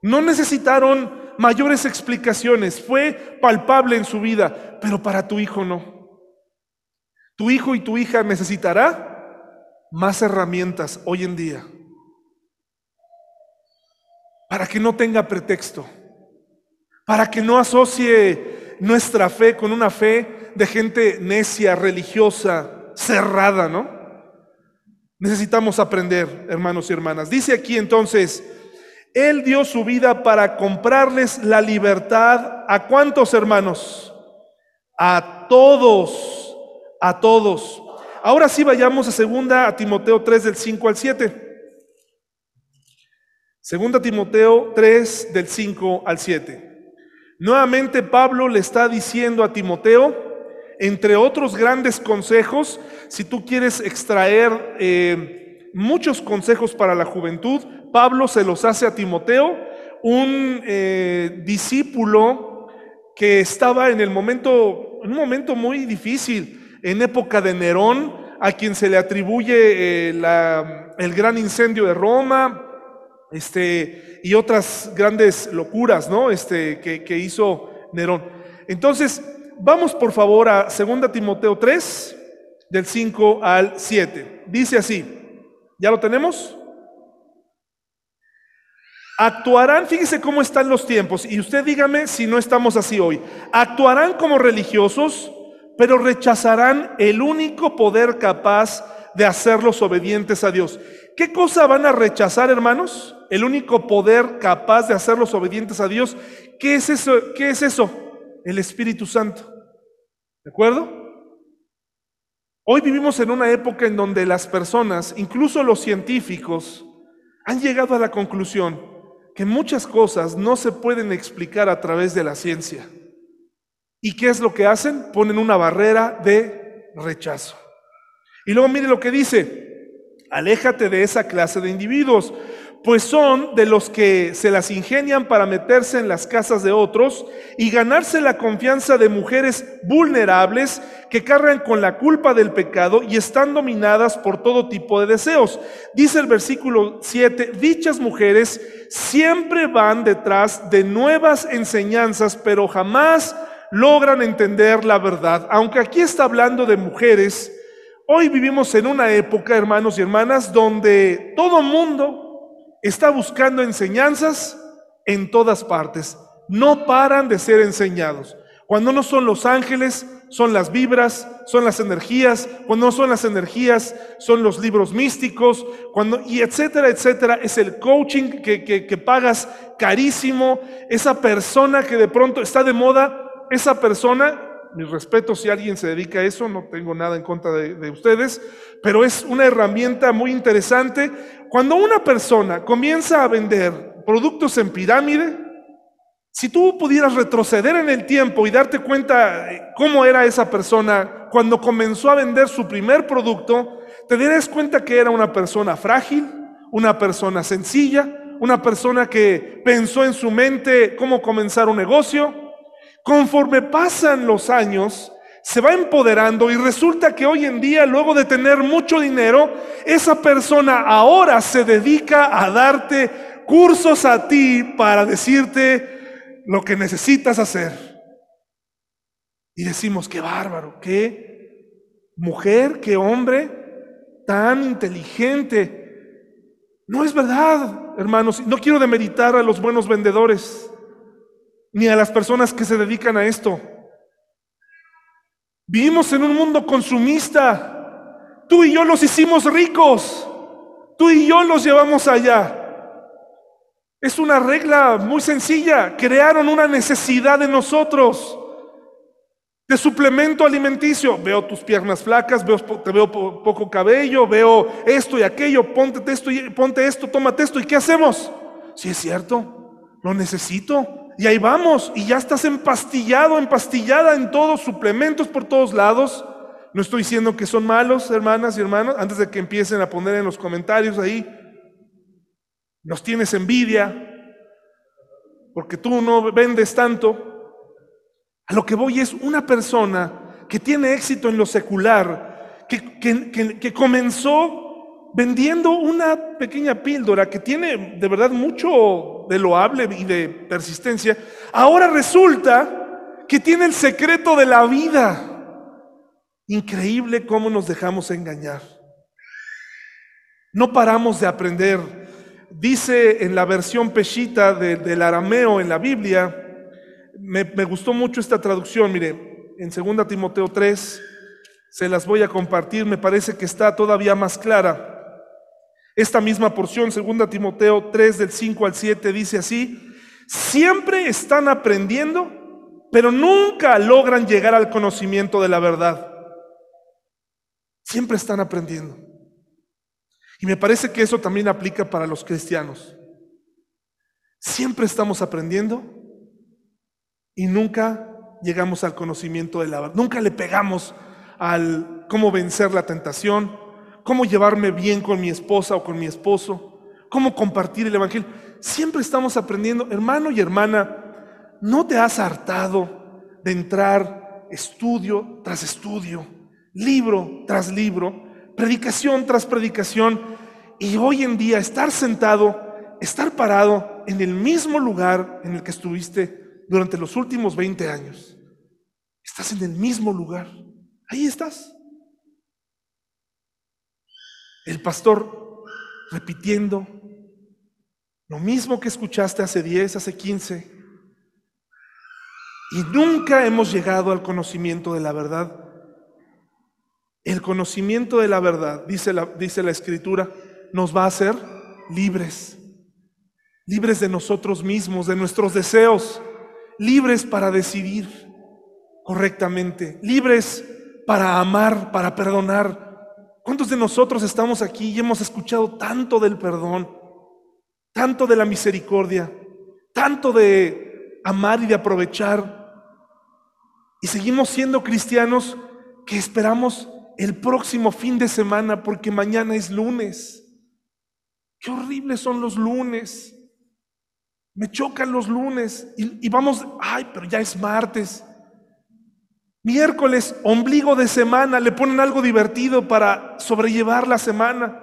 No necesitaron mayores explicaciones, fue palpable en su vida, pero para tu hijo no. Tu hijo y tu hija necesitará más herramientas hoy en día para que no tenga pretexto, para que no asocie nuestra fe con una fe de gente necia, religiosa, cerrada, ¿no? Necesitamos aprender, hermanos y hermanas. Dice aquí entonces, Él dio su vida para comprarles la libertad. ¿A cuántos hermanos? A todos a todos. Ahora sí vayamos a segunda a Timoteo 3 del 5 al 7. Segunda Timoteo 3 del 5 al 7. Nuevamente Pablo le está diciendo a Timoteo, entre otros grandes consejos, si tú quieres extraer eh, muchos consejos para la juventud, Pablo se los hace a Timoteo, un eh, discípulo que estaba en el momento, en un momento muy difícil en época de Nerón, a quien se le atribuye eh, el gran incendio de Roma, este, y otras grandes locuras, ¿no? Este, que, que hizo Nerón. Entonces, vamos por favor a 2 Timoteo 3, del 5 al 7. Dice así, ¿ya lo tenemos? Actuarán, fíjese cómo están los tiempos, y usted dígame si no estamos así hoy. Actuarán como religiosos, pero rechazarán el único poder capaz de hacerlos obedientes a Dios. ¿Qué cosa van a rechazar, hermanos? El único poder capaz de hacerlos obedientes a Dios. ¿Qué es eso? ¿Qué es eso? El Espíritu Santo. ¿De acuerdo? Hoy vivimos en una época en donde las personas, incluso los científicos, han llegado a la conclusión que muchas cosas no se pueden explicar a través de la ciencia. ¿Y qué es lo que hacen? Ponen una barrera de rechazo. Y luego mire lo que dice, aléjate de esa clase de individuos, pues son de los que se las ingenian para meterse en las casas de otros y ganarse la confianza de mujeres vulnerables que cargan con la culpa del pecado y están dominadas por todo tipo de deseos. Dice el versículo 7, dichas mujeres siempre van detrás de nuevas enseñanzas, pero jamás logran entender la verdad. Aunque aquí está hablando de mujeres, hoy vivimos en una época, hermanos y hermanas, donde todo mundo está buscando enseñanzas en todas partes. No paran de ser enseñados. Cuando no son los ángeles, son las vibras, son las energías. Cuando no son las energías, son los libros místicos. Cuando, y etcétera, etcétera. Es el coaching que, que, que pagas carísimo. Esa persona que de pronto está de moda esa persona, mi respeto si alguien se dedica a eso, no tengo nada en contra de, ustedes, pero es una herramienta muy interesante. Cuando una persona comienza a vender productos en pirámide, si tú pudieras retroceder en el tiempo y darte cuenta cómo era esa persona cuando comenzó a vender su primer producto, te darías cuenta que era una persona frágil, una persona sencilla, una persona que pensó en su mente cómo comenzar un negocio, Conforme pasan los años, se va empoderando y resulta que hoy en día, luego de tener mucho dinero, esa persona ahora se dedica a darte cursos a ti para decirte lo que necesitas hacer. Y decimos, qué bárbaro, qué mujer, qué hombre tan inteligente. No es verdad, hermanos. No quiero demeritar a los buenos vendedores ni a las personas que se dedican a esto. Vivimos en un mundo consumista. Tú y yo los hicimos ricos. Tú y yo los llevamos allá. Es una regla muy sencilla. Crearon una necesidad de nosotros. de suplemento alimenticio. Veo tus piernas flacas, veo, te veo poco cabello, veo esto y aquello, ponte esto, y, ponte esto, tómate esto. ¿Y qué hacemos? Si es cierto, lo necesito. Y ahí vamos, y ya estás empastillado, empastillada en todos, suplementos por todos lados. No estoy diciendo que son malos, hermanas y hermanos, antes de que empiecen a poner en los comentarios ahí, nos tienes envidia, porque tú no vendes tanto. A lo que voy es una persona que tiene éxito en lo secular, que, comenzó vendiendo una pequeña píldora que tiene de verdad mucho de loable y de persistencia, ahora resulta que tiene el secreto de la vida. Increíble cómo nos dejamos engañar. No paramos de aprender. Dice en la versión peshita del arameo en la Biblia, me, gustó mucho esta traducción, mire, en 2 Timoteo 3, se las voy a compartir, me parece que está todavía más clara. Esta misma porción, 2 Timoteo 3 del 5 al 7, dice así, siempre están aprendiendo, pero nunca logran llegar al conocimiento de la verdad. Siempre están aprendiendo. Y me parece que eso también aplica para los cristianos. Siempre estamos aprendiendo, y nunca llegamos al conocimiento de la verdad. Nunca le pegamos al cómo vencer la tentación, cómo llevarme bien con mi esposa o con mi esposo, cómo compartir el Evangelio. Siempre estamos aprendiendo, hermano y hermana, no te has hartado de entrar estudio tras estudio, libro tras libro, predicación tras predicación, y hoy en día estar sentado, estar parado en el mismo lugar en el que estuviste durante los últimos 20 años. Estás en el mismo lugar. Ahí estás. El pastor repitiendo lo mismo que escuchaste hace 10, hace 15. Y nunca hemos llegado al conocimiento de la verdad. El conocimiento de la verdad, dice la, dice la escritura, nos va a hacer libres. Libres de nosotros mismos, de nuestros deseos libres para decidir correctamente, libres para amar, para perdonar. ¿Cuántos de nosotros estamos aquí y hemos escuchado tanto del perdón, tanto de la misericordia, tanto de amar y de aprovechar? Y seguimos siendo cristianos que esperamos el próximo fin de semana porque mañana es lunes. Qué horribles son los lunes. Me chocan los lunes y, vamos, ay, pero ya es martes. Miércoles, ombligo de semana, le ponen algo divertido para sobrellevar la semana.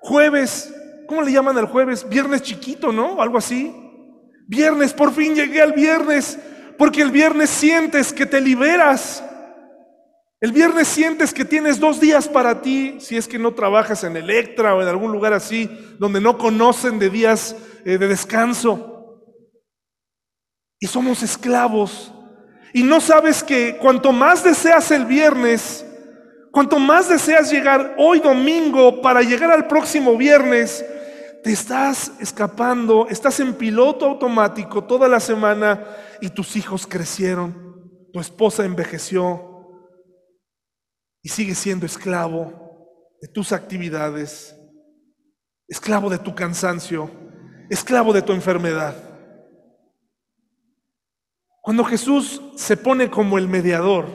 Jueves, ¿cómo le llaman al jueves? Viernes chiquito, ¿no? Algo así. Viernes, por fin llegué al viernes, porque el viernes sientes que te liberas. El viernes sientes que tienes dos días para ti, si es que no trabajas en Electra o en algún lugar así, donde no conocen de días eh, de descanso y somos esclavos. Y no sabes que cuanto más deseas el viernes, cuanto más deseas llegar hoy domingo para llegar al próximo viernes, te estás escapando, estás en piloto automático toda la semana y tus hijos crecieron, tu esposa envejeció y sigues siendo esclavo de tus actividades, esclavo de tu cansancio, esclavo de tu enfermedad. Cuando Jesús se pone como el mediador,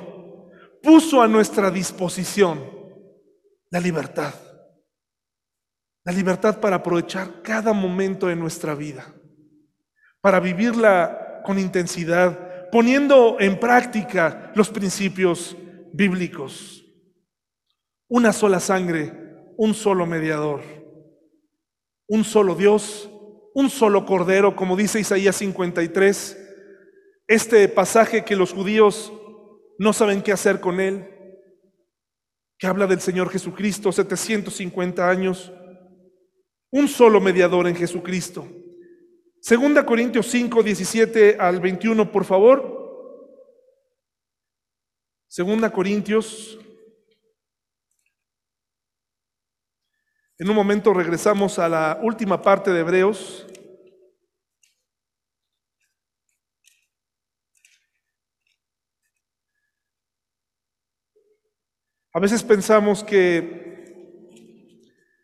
puso a nuestra disposición la libertad. La libertad para aprovechar cada momento de nuestra vida, para vivirla con intensidad, poniendo en práctica los principios bíblicos. Una sola sangre, un solo mediador, un solo Dios, un solo Cordero, como dice Isaías 53 este pasaje que los judíos no saben qué hacer con él, que habla del Señor Jesucristo, 750 años, un solo mediador en Jesucristo. Segunda Corintios 5, 17 al 21, por favor. Segunda Corintios. En un momento regresamos a la última parte de Hebreos. A veces pensamos que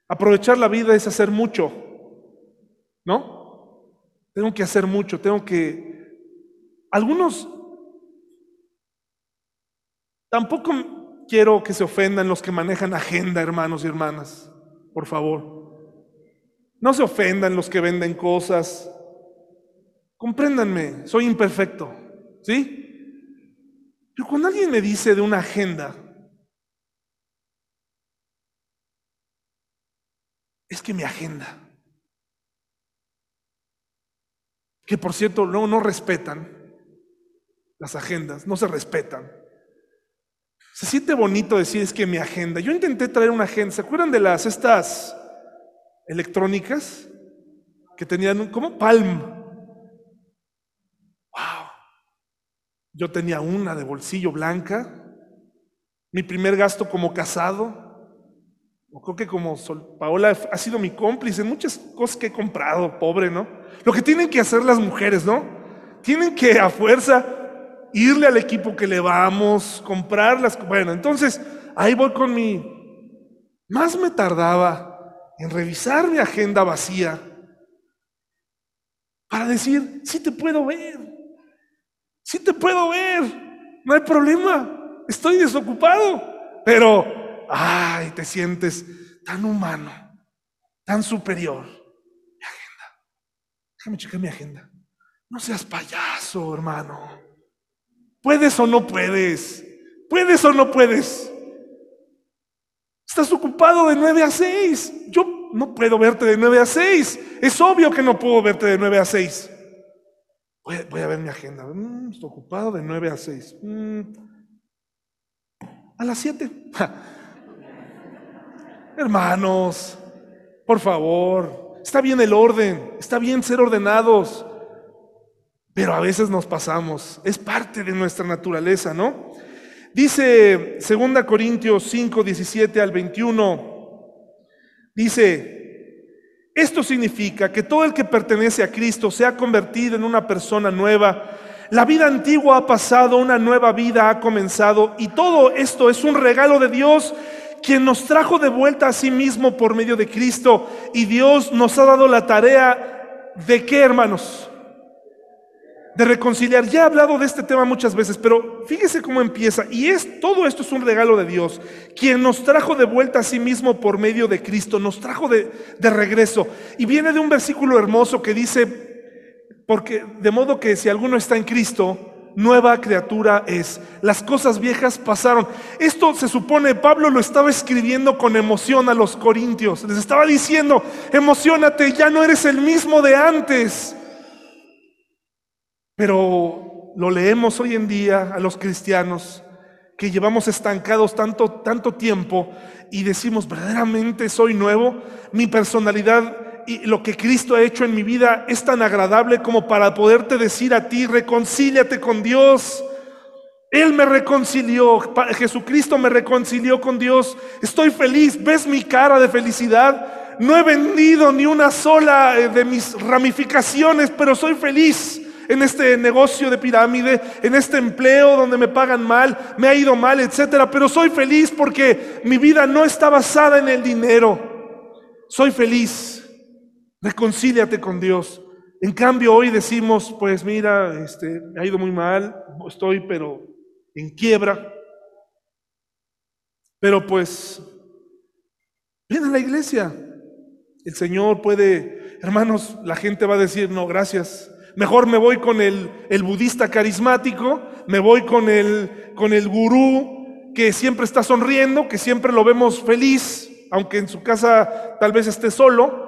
aprovechar la vida es hacer mucho, ¿no? Tengo que hacer mucho, tengo que... Algunos tampoco quiero que se ofendan los que manejan agenda, hermanos y hermanas, por favor. No se ofendan los que venden cosas. Compréndanme, soy imperfecto, ¿sí? Pero cuando alguien me dice de una agenda, es que mi agenda, que por cierto no, no respetan las agendas, no se respetan. Se siente bonito decir es que mi agenda. Yo intenté traer una agenda, ¿se acuerdan de las estas electrónicas que tenían como Palm? Wow. Yo tenía una de bolsillo blanca. Mi primer gasto como casado. Creo que como Paola ha sido mi cómplice en muchas cosas que he comprado, pobre, ¿no? Lo que tienen que hacer las mujeres, ¿no? Tienen que a fuerza irle al equipo que le vamos, comprar las... Bueno, entonces ahí voy con mi... Más me tardaba en revisar mi agenda vacía para decir, sí te puedo ver, sí te puedo ver, no hay problema, estoy desocupado, pero, ay, te sientes tan humano, tan superior. Mi agenda, déjame checar mi agenda. No seas payaso, hermano. ¿Puedes o no puedes? ¿Puedes o no puedes? Estás ocupado de 9 a 6. Yo no puedo verte de 9 a 6. Es obvio que no puedo verte de 9 a 6. Voy, a ver mi agenda. Mm, estoy ocupado de 9 a 6. Mm. a las 7. Hermanos, por favor, está bien el orden, está bien ser ordenados. Pero a veces nos pasamos, es parte de nuestra naturaleza, ¿no? Dice 2 Corintios 5, 17 al 21, dice, esto significa que todo el que pertenece a Cristo se ha convertido en una persona nueva. La vida antigua ha pasado, una nueva vida ha comenzado y todo esto es un regalo de Dios quien nos trajo de vuelta a sí mismo por medio de Cristo y Dios nos ha dado la tarea de qué, hermanos? de reconciliar. Ya he hablado de este tema muchas veces, pero fíjese cómo empieza. Y es todo esto es un regalo de Dios, quien nos trajo de vuelta a sí mismo por medio de Cristo, nos trajo de, de regreso. Y viene de un versículo hermoso que dice, porque de modo que si alguno está en Cristo, nueva criatura es. Las cosas viejas pasaron. Esto se supone, Pablo lo estaba escribiendo con emoción a los corintios. Les estaba diciendo, emocionate, ya no eres el mismo de antes. Pero lo leemos hoy en día a los cristianos que llevamos estancados tanto, tanto tiempo y decimos, verdaderamente soy nuevo, mi personalidad y lo que Cristo ha hecho en mi vida es tan agradable como para poderte decir a ti, reconcíliate con Dios. Él me reconcilió, Jesucristo me reconcilió con Dios. Estoy feliz, ves mi cara de felicidad. No he vendido ni una sola eh, de mis ramificaciones, pero soy feliz en este negocio de pirámide, en este empleo donde me pagan mal, me ha ido mal, etcétera, pero soy feliz porque mi vida no está basada en el dinero. Soy feliz. Reconcíliate con Dios. En cambio, hoy decimos, pues mira, este, me ha ido muy mal, estoy pero en quiebra. Pero pues, ven a la iglesia. El Señor puede, hermanos, la gente va a decir, no, gracias. Mejor me voy con el, el budista carismático, me voy con el, con el gurú que siempre está sonriendo, que siempre lo vemos feliz, aunque en su casa tal vez esté solo.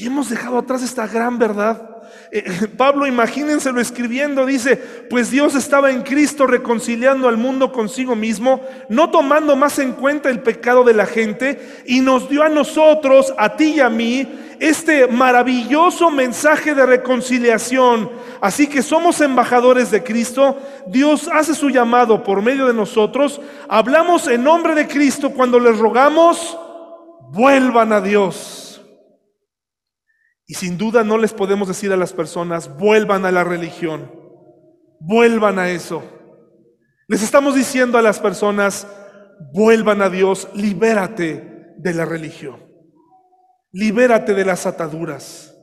Y hemos dejado atrás esta gran verdad. Eh, (laughs) Pablo, imagínenselo escribiendo, dice, pues Dios estaba en Cristo reconciliando al mundo consigo mismo, no tomando más en cuenta el pecado de la gente, y nos dio a nosotros, a ti y a mí, este maravilloso mensaje de reconciliación. Así que somos embajadores de Cristo, Dios hace su llamado por medio de nosotros, hablamos en nombre de Cristo cuando les rogamos, vuelvan a Dios. Y sin duda no les podemos decir a las personas, vuelvan a la religión, vuelvan a eso. Les estamos diciendo a las personas, vuelvan a Dios, libérate de la religión. Libérate de las ataduras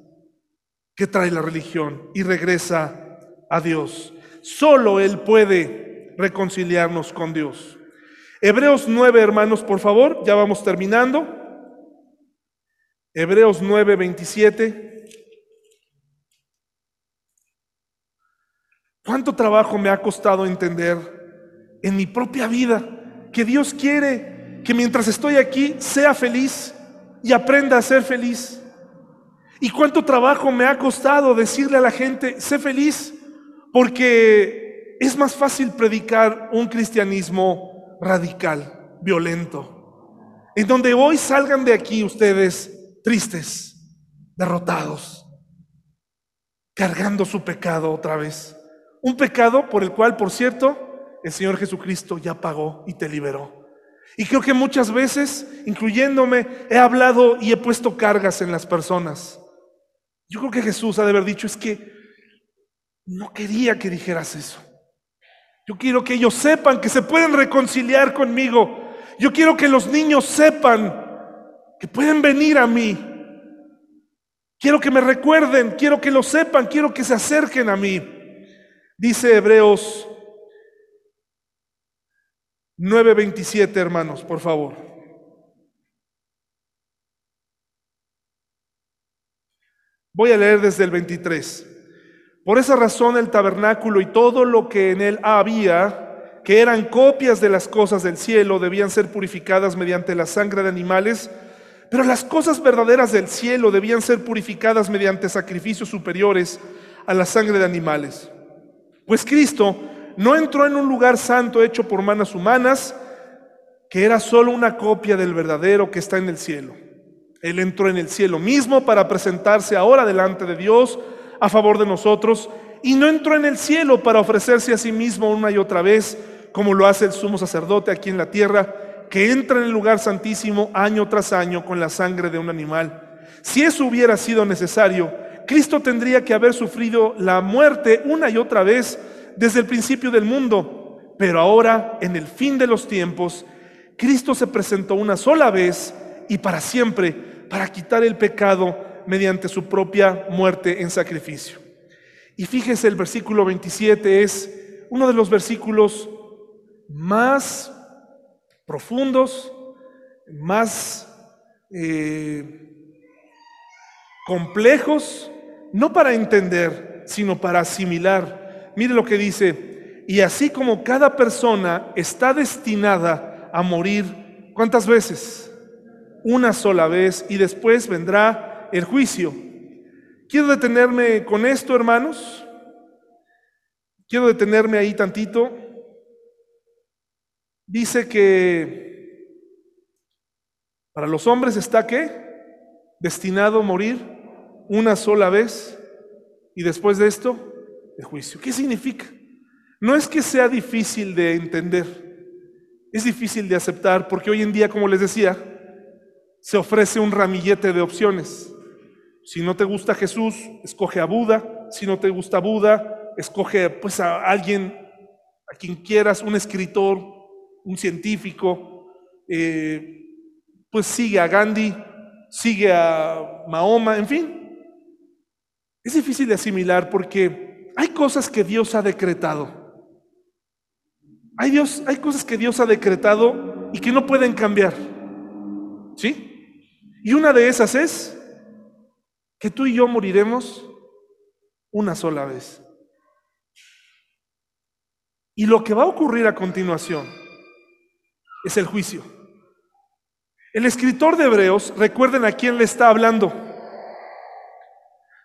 que trae la religión y regresa a Dios. Solo Él puede reconciliarnos con Dios. Hebreos 9, hermanos, por favor, ya vamos terminando. Hebreos 9, 27. ¿Cuánto trabajo me ha costado entender en mi propia vida que Dios quiere que mientras estoy aquí sea feliz y aprenda a ser feliz? ¿Y cuánto trabajo me ha costado decirle a la gente, sé feliz? Porque es más fácil predicar un cristianismo radical, violento, en donde hoy salgan de aquí ustedes tristes, derrotados, cargando su pecado otra vez. Un pecado por el cual, por cierto, el Señor Jesucristo ya pagó y te liberó. Y creo que muchas veces, incluyéndome, he hablado y he puesto cargas en las personas. Yo creo que Jesús ha de haber dicho, es que no quería que dijeras eso. Yo quiero que ellos sepan que se pueden reconciliar conmigo. Yo quiero que los niños sepan que pueden venir a mí. Quiero que me recuerden, quiero que lo sepan, quiero que se acerquen a mí. Dice Hebreos 9:27, hermanos, por favor. Voy a leer desde el 23. Por esa razón el tabernáculo y todo lo que en él había, que eran copias de las cosas del cielo, debían ser purificadas mediante la sangre de animales, pero las cosas verdaderas del cielo debían ser purificadas mediante sacrificios superiores a la sangre de animales. Pues Cristo no entró en un lugar santo hecho por manos humanas, que era solo una copia del verdadero que está en el cielo. Él entró en el cielo mismo para presentarse ahora delante de Dios a favor de nosotros y no entró en el cielo para ofrecerse a sí mismo una y otra vez, como lo hace el sumo sacerdote aquí en la tierra, que entra en el lugar santísimo año tras año con la sangre de un animal. Si eso hubiera sido necesario, Cristo tendría que haber sufrido la muerte una y otra vez desde el principio del mundo, pero ahora, en el fin de los tiempos, Cristo se presentó una sola vez y para siempre para quitar el pecado mediante su propia muerte en sacrificio. Y fíjese, el versículo 27 es uno de los versículos más profundos, más eh, complejos, no para entender, sino para asimilar. Mire lo que dice, y así como cada persona está destinada a morir, ¿cuántas veces? Una sola vez, y después vendrá el juicio. Quiero detenerme con esto, hermanos. Quiero detenerme ahí tantito. Dice que para los hombres está qué? Destinado a morir una sola vez y después de esto, el juicio. ¿Qué significa? No es que sea difícil de entender, es difícil de aceptar porque hoy en día, como les decía, se ofrece un ramillete de opciones. Si no te gusta Jesús, escoge a Buda. Si no te gusta Buda, escoge pues a alguien, a quien quieras, un escritor, un científico. Eh, pues sigue a Gandhi, sigue a Mahoma, en fin. Es difícil de asimilar porque hay cosas que Dios ha decretado. Hay, Dios, hay cosas que Dios ha decretado y que no pueden cambiar. ¿Sí? Y una de esas es que tú y yo moriremos una sola vez. Y lo que va a ocurrir a continuación es el juicio. El escritor de Hebreos, recuerden a quién le está hablando.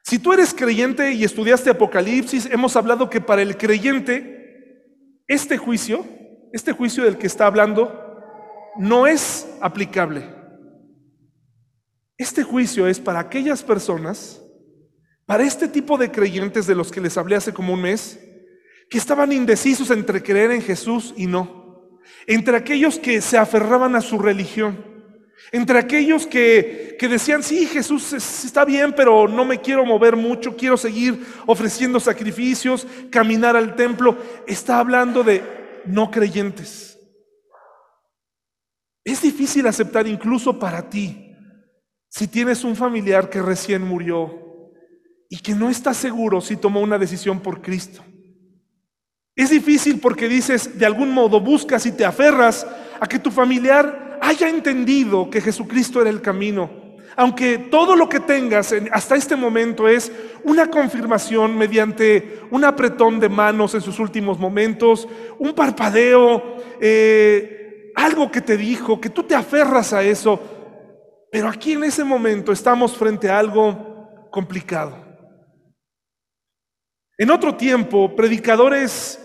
Si tú eres creyente y estudiaste Apocalipsis, hemos hablado que para el creyente, este juicio, este juicio del que está hablando, no es aplicable. Este juicio es para aquellas personas, para este tipo de creyentes de los que les hablé hace como un mes, que estaban indecisos entre creer en Jesús y no, entre aquellos que se aferraban a su religión, entre aquellos que, que decían, sí, Jesús está bien, pero no me quiero mover mucho, quiero seguir ofreciendo sacrificios, caminar al templo, está hablando de no creyentes. Es difícil aceptar incluso para ti si tienes un familiar que recién murió y que no está seguro si tomó una decisión por Cristo. Es difícil porque dices, de algún modo buscas y te aferras a que tu familiar haya entendido que Jesucristo era el camino. Aunque todo lo que tengas hasta este momento es una confirmación mediante un apretón de manos en sus últimos momentos, un parpadeo, eh, algo que te dijo, que tú te aferras a eso. Pero aquí en ese momento estamos frente a algo complicado. En otro tiempo, predicadores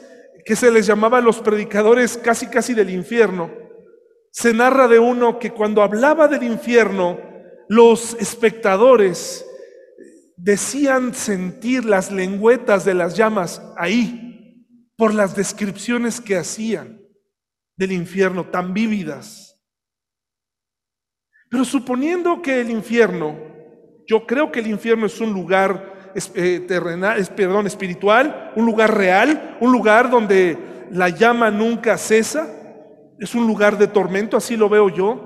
que se les llamaba los predicadores casi casi del infierno, se narra de uno que cuando hablaba del infierno, los espectadores decían sentir las lengüetas de las llamas ahí, por las descripciones que hacían del infierno tan vívidas. Pero suponiendo que el infierno, yo creo que el infierno es un lugar eh, terrenal, perdón, espiritual, un lugar real, un lugar donde la llama nunca cesa, es un lugar de tormento, así lo veo yo.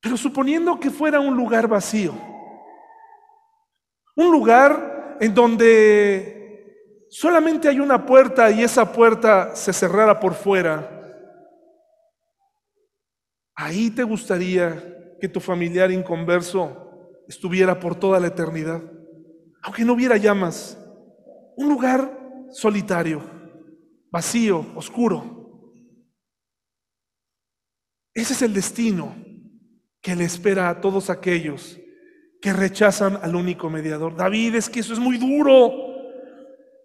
Pero suponiendo que fuera un lugar vacío, un lugar en donde solamente hay una puerta y esa puerta se cerrara por fuera, ahí te gustaría que tu familiar inconverso estuviera por toda la eternidad aunque no hubiera llamas, un lugar solitario, vacío, oscuro. Ese es el destino que le espera a todos aquellos que rechazan al único mediador. David, es que eso es muy duro.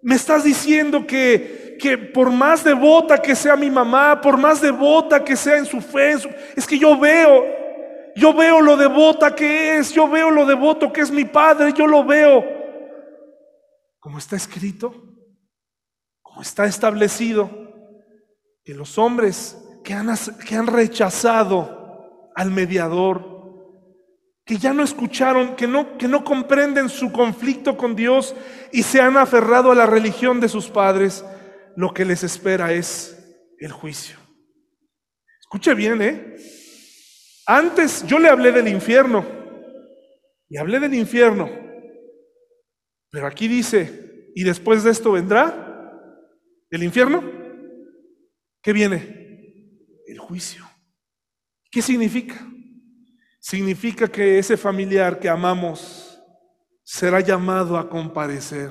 Me estás diciendo que, que por más devota que sea mi mamá, por más devota que sea en su fe, es que yo veo, yo veo lo devota que es, yo veo lo devoto que es mi padre, yo lo veo como está escrito, como está establecido, que los hombres que han, que han rechazado al mediador, que ya no escucharon, que no, que no comprenden su conflicto con Dios y se han aferrado a la religión de sus padres, lo que les espera es el juicio. Escuche bien, ¿eh? Antes yo le hablé del infierno, y hablé del infierno, pero aquí dice, ¿y después de esto vendrá el infierno? ¿Qué viene? El juicio. ¿Qué significa? Significa que ese familiar que amamos será llamado a comparecer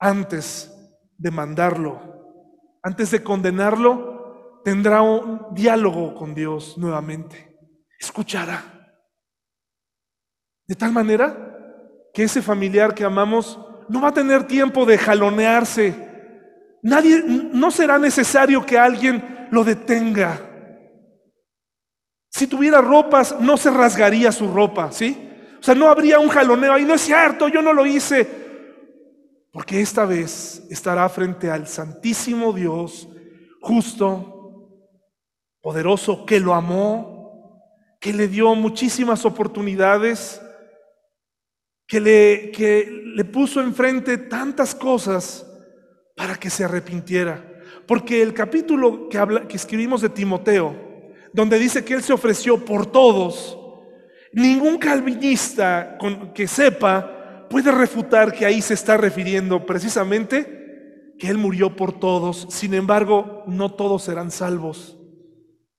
antes de mandarlo, antes de condenarlo, tendrá un diálogo con Dios nuevamente. Escuchará. De tal manera que ese familiar que amamos no va a tener tiempo de jalonearse. Nadie, no será necesario que alguien lo detenga. Si tuviera ropas, no se rasgaría su ropa, ¿sí? O sea, no habría un jaloneo ahí, no es cierto, yo no lo hice. Porque esta vez estará frente al Santísimo Dios, justo, poderoso, que lo amó, que le dio muchísimas oportunidades que le, que le puso enfrente tantas cosas para que se arrepintiera. Porque el capítulo que, habla, que escribimos de Timoteo, donde dice que él se ofreció por todos, ningún calvinista que sepa puede refutar que ahí se está refiriendo precisamente que él murió por todos. Sin embargo, no todos serán salvos.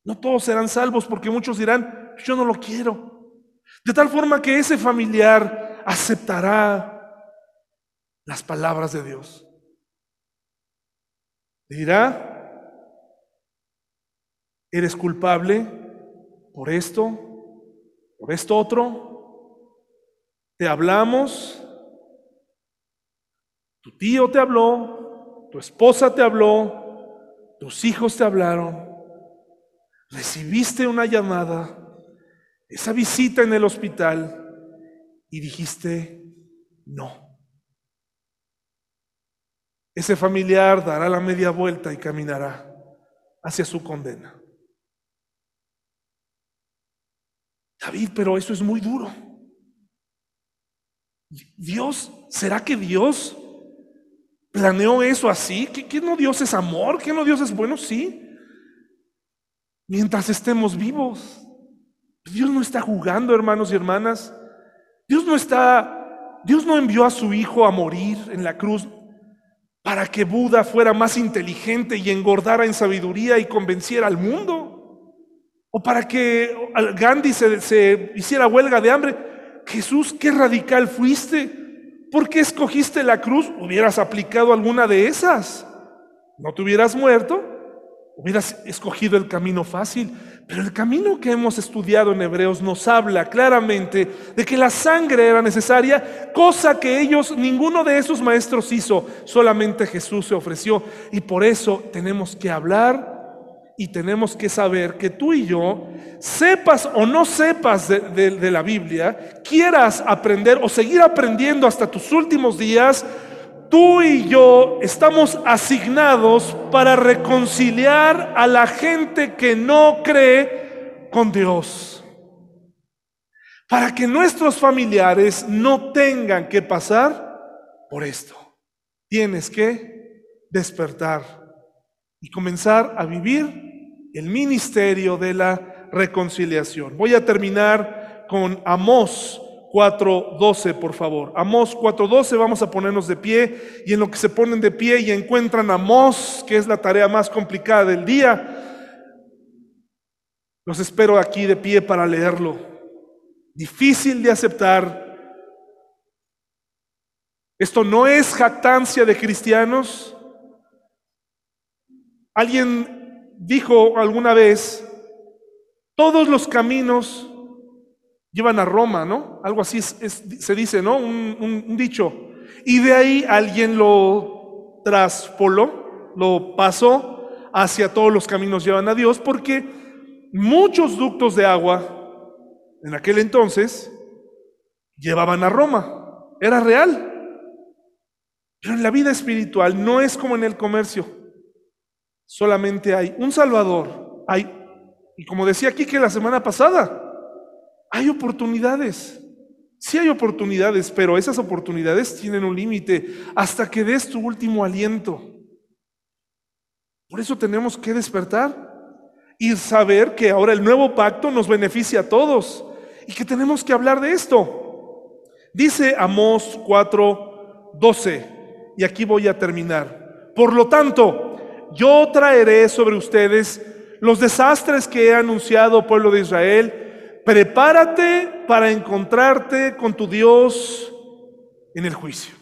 No todos serán salvos porque muchos dirán, yo no lo quiero. De tal forma que ese familiar aceptará las palabras de Dios. Dirá, eres culpable por esto, por esto otro, te hablamos, tu tío te habló, tu esposa te habló, tus hijos te hablaron, recibiste una llamada, esa visita en el hospital, y dijiste no. Ese familiar dará la media vuelta y caminará hacia su condena. David, pero eso es muy duro. Dios, ¿será que Dios planeó eso así? ¿Que, no Dios es amor? ¿Que no Dios es bueno? Sí. mientras estemos vivos. Dios no está jugando, hermanos y hermanas. Dios no está, Dios no envió a su hijo a morir en la cruz para que Buda fuera más inteligente y engordara en sabiduría y convenciera al mundo. O para que Gandhi se, hiciera huelga de hambre. Jesús, qué radical fuiste. ¿Por qué escogiste la cruz? Hubieras aplicado alguna de esas. No te hubieras muerto, hubieras escogido el camino fácil. Pero el camino que hemos estudiado en Hebreos nos habla claramente de que la sangre era necesaria, cosa que ellos, ninguno de esos maestros hizo, solamente Jesús se ofreció. Y por eso tenemos que hablar y tenemos que saber que tú y yo, sepas o no sepas de, de la Biblia, quieras aprender o seguir aprendiendo hasta tus últimos días, tú y yo estamos asignados para reconciliar a la gente que no cree con Dios. Para que nuestros familiares no tengan que pasar por esto. Tienes que despertar y comenzar a vivir el ministerio de la reconciliación. Voy a terminar con Amós 4.12, por favor. Amós 4.12, vamos a ponernos de pie y en lo que se ponen de pie y encuentran Amós, que es la tarea más complicada del día, los espero aquí de pie para leerlo. Difícil de aceptar. Esto no es jactancia de cristianos. Alguien dijo alguna vez, todos los caminos llevan a Roma, ¿no? Algo así se dice, ¿no? Un, dicho. Y de ahí alguien lo traspoló, lo pasó hacia todos los caminos llevan a Dios, porque muchos ductos de agua en aquel entonces llevaban a Roma. Era real. Pero en la vida espiritual no es como en el comercio. Solamente hay un Salvador. Hay, y como decía aquí que la semana pasada, hay oportunidades. Sí hay oportunidades, pero esas oportunidades tienen un límite hasta que des tu último aliento. Por eso tenemos que despertar y saber que ahora el nuevo pacto nos beneficia a todos y que tenemos que hablar de esto. Dice Amós 4:12, y aquí voy a terminar. Por lo tanto, yo traeré sobre ustedes los desastres que he anunciado, pueblo de Israel, prepárate para encontrarte con tu Dios en el juicio.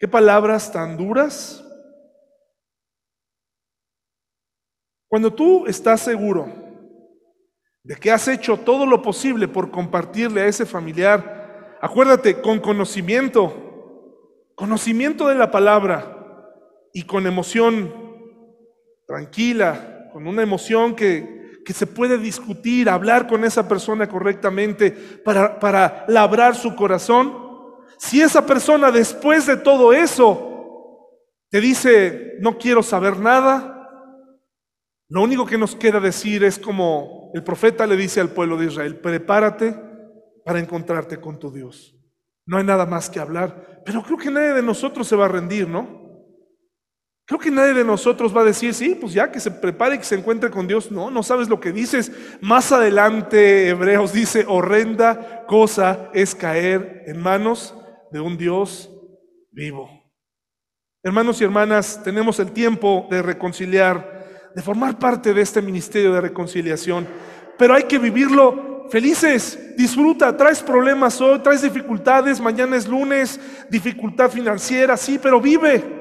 Qué palabras tan duras. Cuando tú estás seguro de que has hecho todo lo posible por compartirle a ese familiar, acuérdate, con conocimiento, conocimiento de la palabra y con emoción tranquila, con una emoción que que se puede discutir, hablar con esa persona correctamente para, para labrar su corazón. Si esa persona después de todo eso te dice, no quiero saber nada, lo único que nos queda decir es como el profeta le dice al pueblo de Israel, prepárate para encontrarte con tu Dios. No hay nada más que hablar, pero creo que nadie de nosotros se va a rendir, ¿no? Creo que nadie de nosotros va a decir, sí, pues ya que se prepare y que se encuentre con Dios. No, no sabes lo que dices. Más adelante Hebreos dice, horrenda cosa es caer en manos de un Dios vivo. Hermanos y hermanas, tenemos el tiempo de reconciliar, de formar parte de este ministerio de reconciliación, pero hay que vivirlo felices. Disfruta, traes problemas hoy, traes dificultades, mañana es lunes, dificultad financiera, sí, pero vive.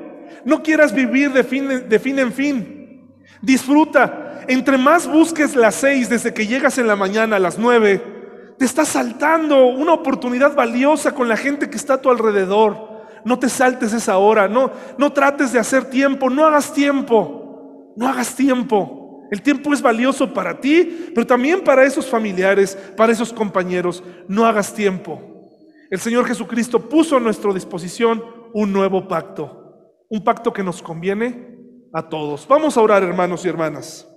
No quieras vivir de fin, en fin. Disfruta. Entre más busques las seis desde que llegas en la mañana a las nueve, te estás saltando una oportunidad valiosa con la gente que está a tu alrededor. No te saltes esa hora, no, no trates de hacer tiempo, no hagas tiempo, no hagas tiempo. El tiempo es valioso para ti, pero también para esos familiares, para esos compañeros. No hagas tiempo. El Señor Jesucristo puso a nuestra disposición un nuevo pacto un pacto que nos conviene a todos. Vamos a orar, hermanos y hermanas.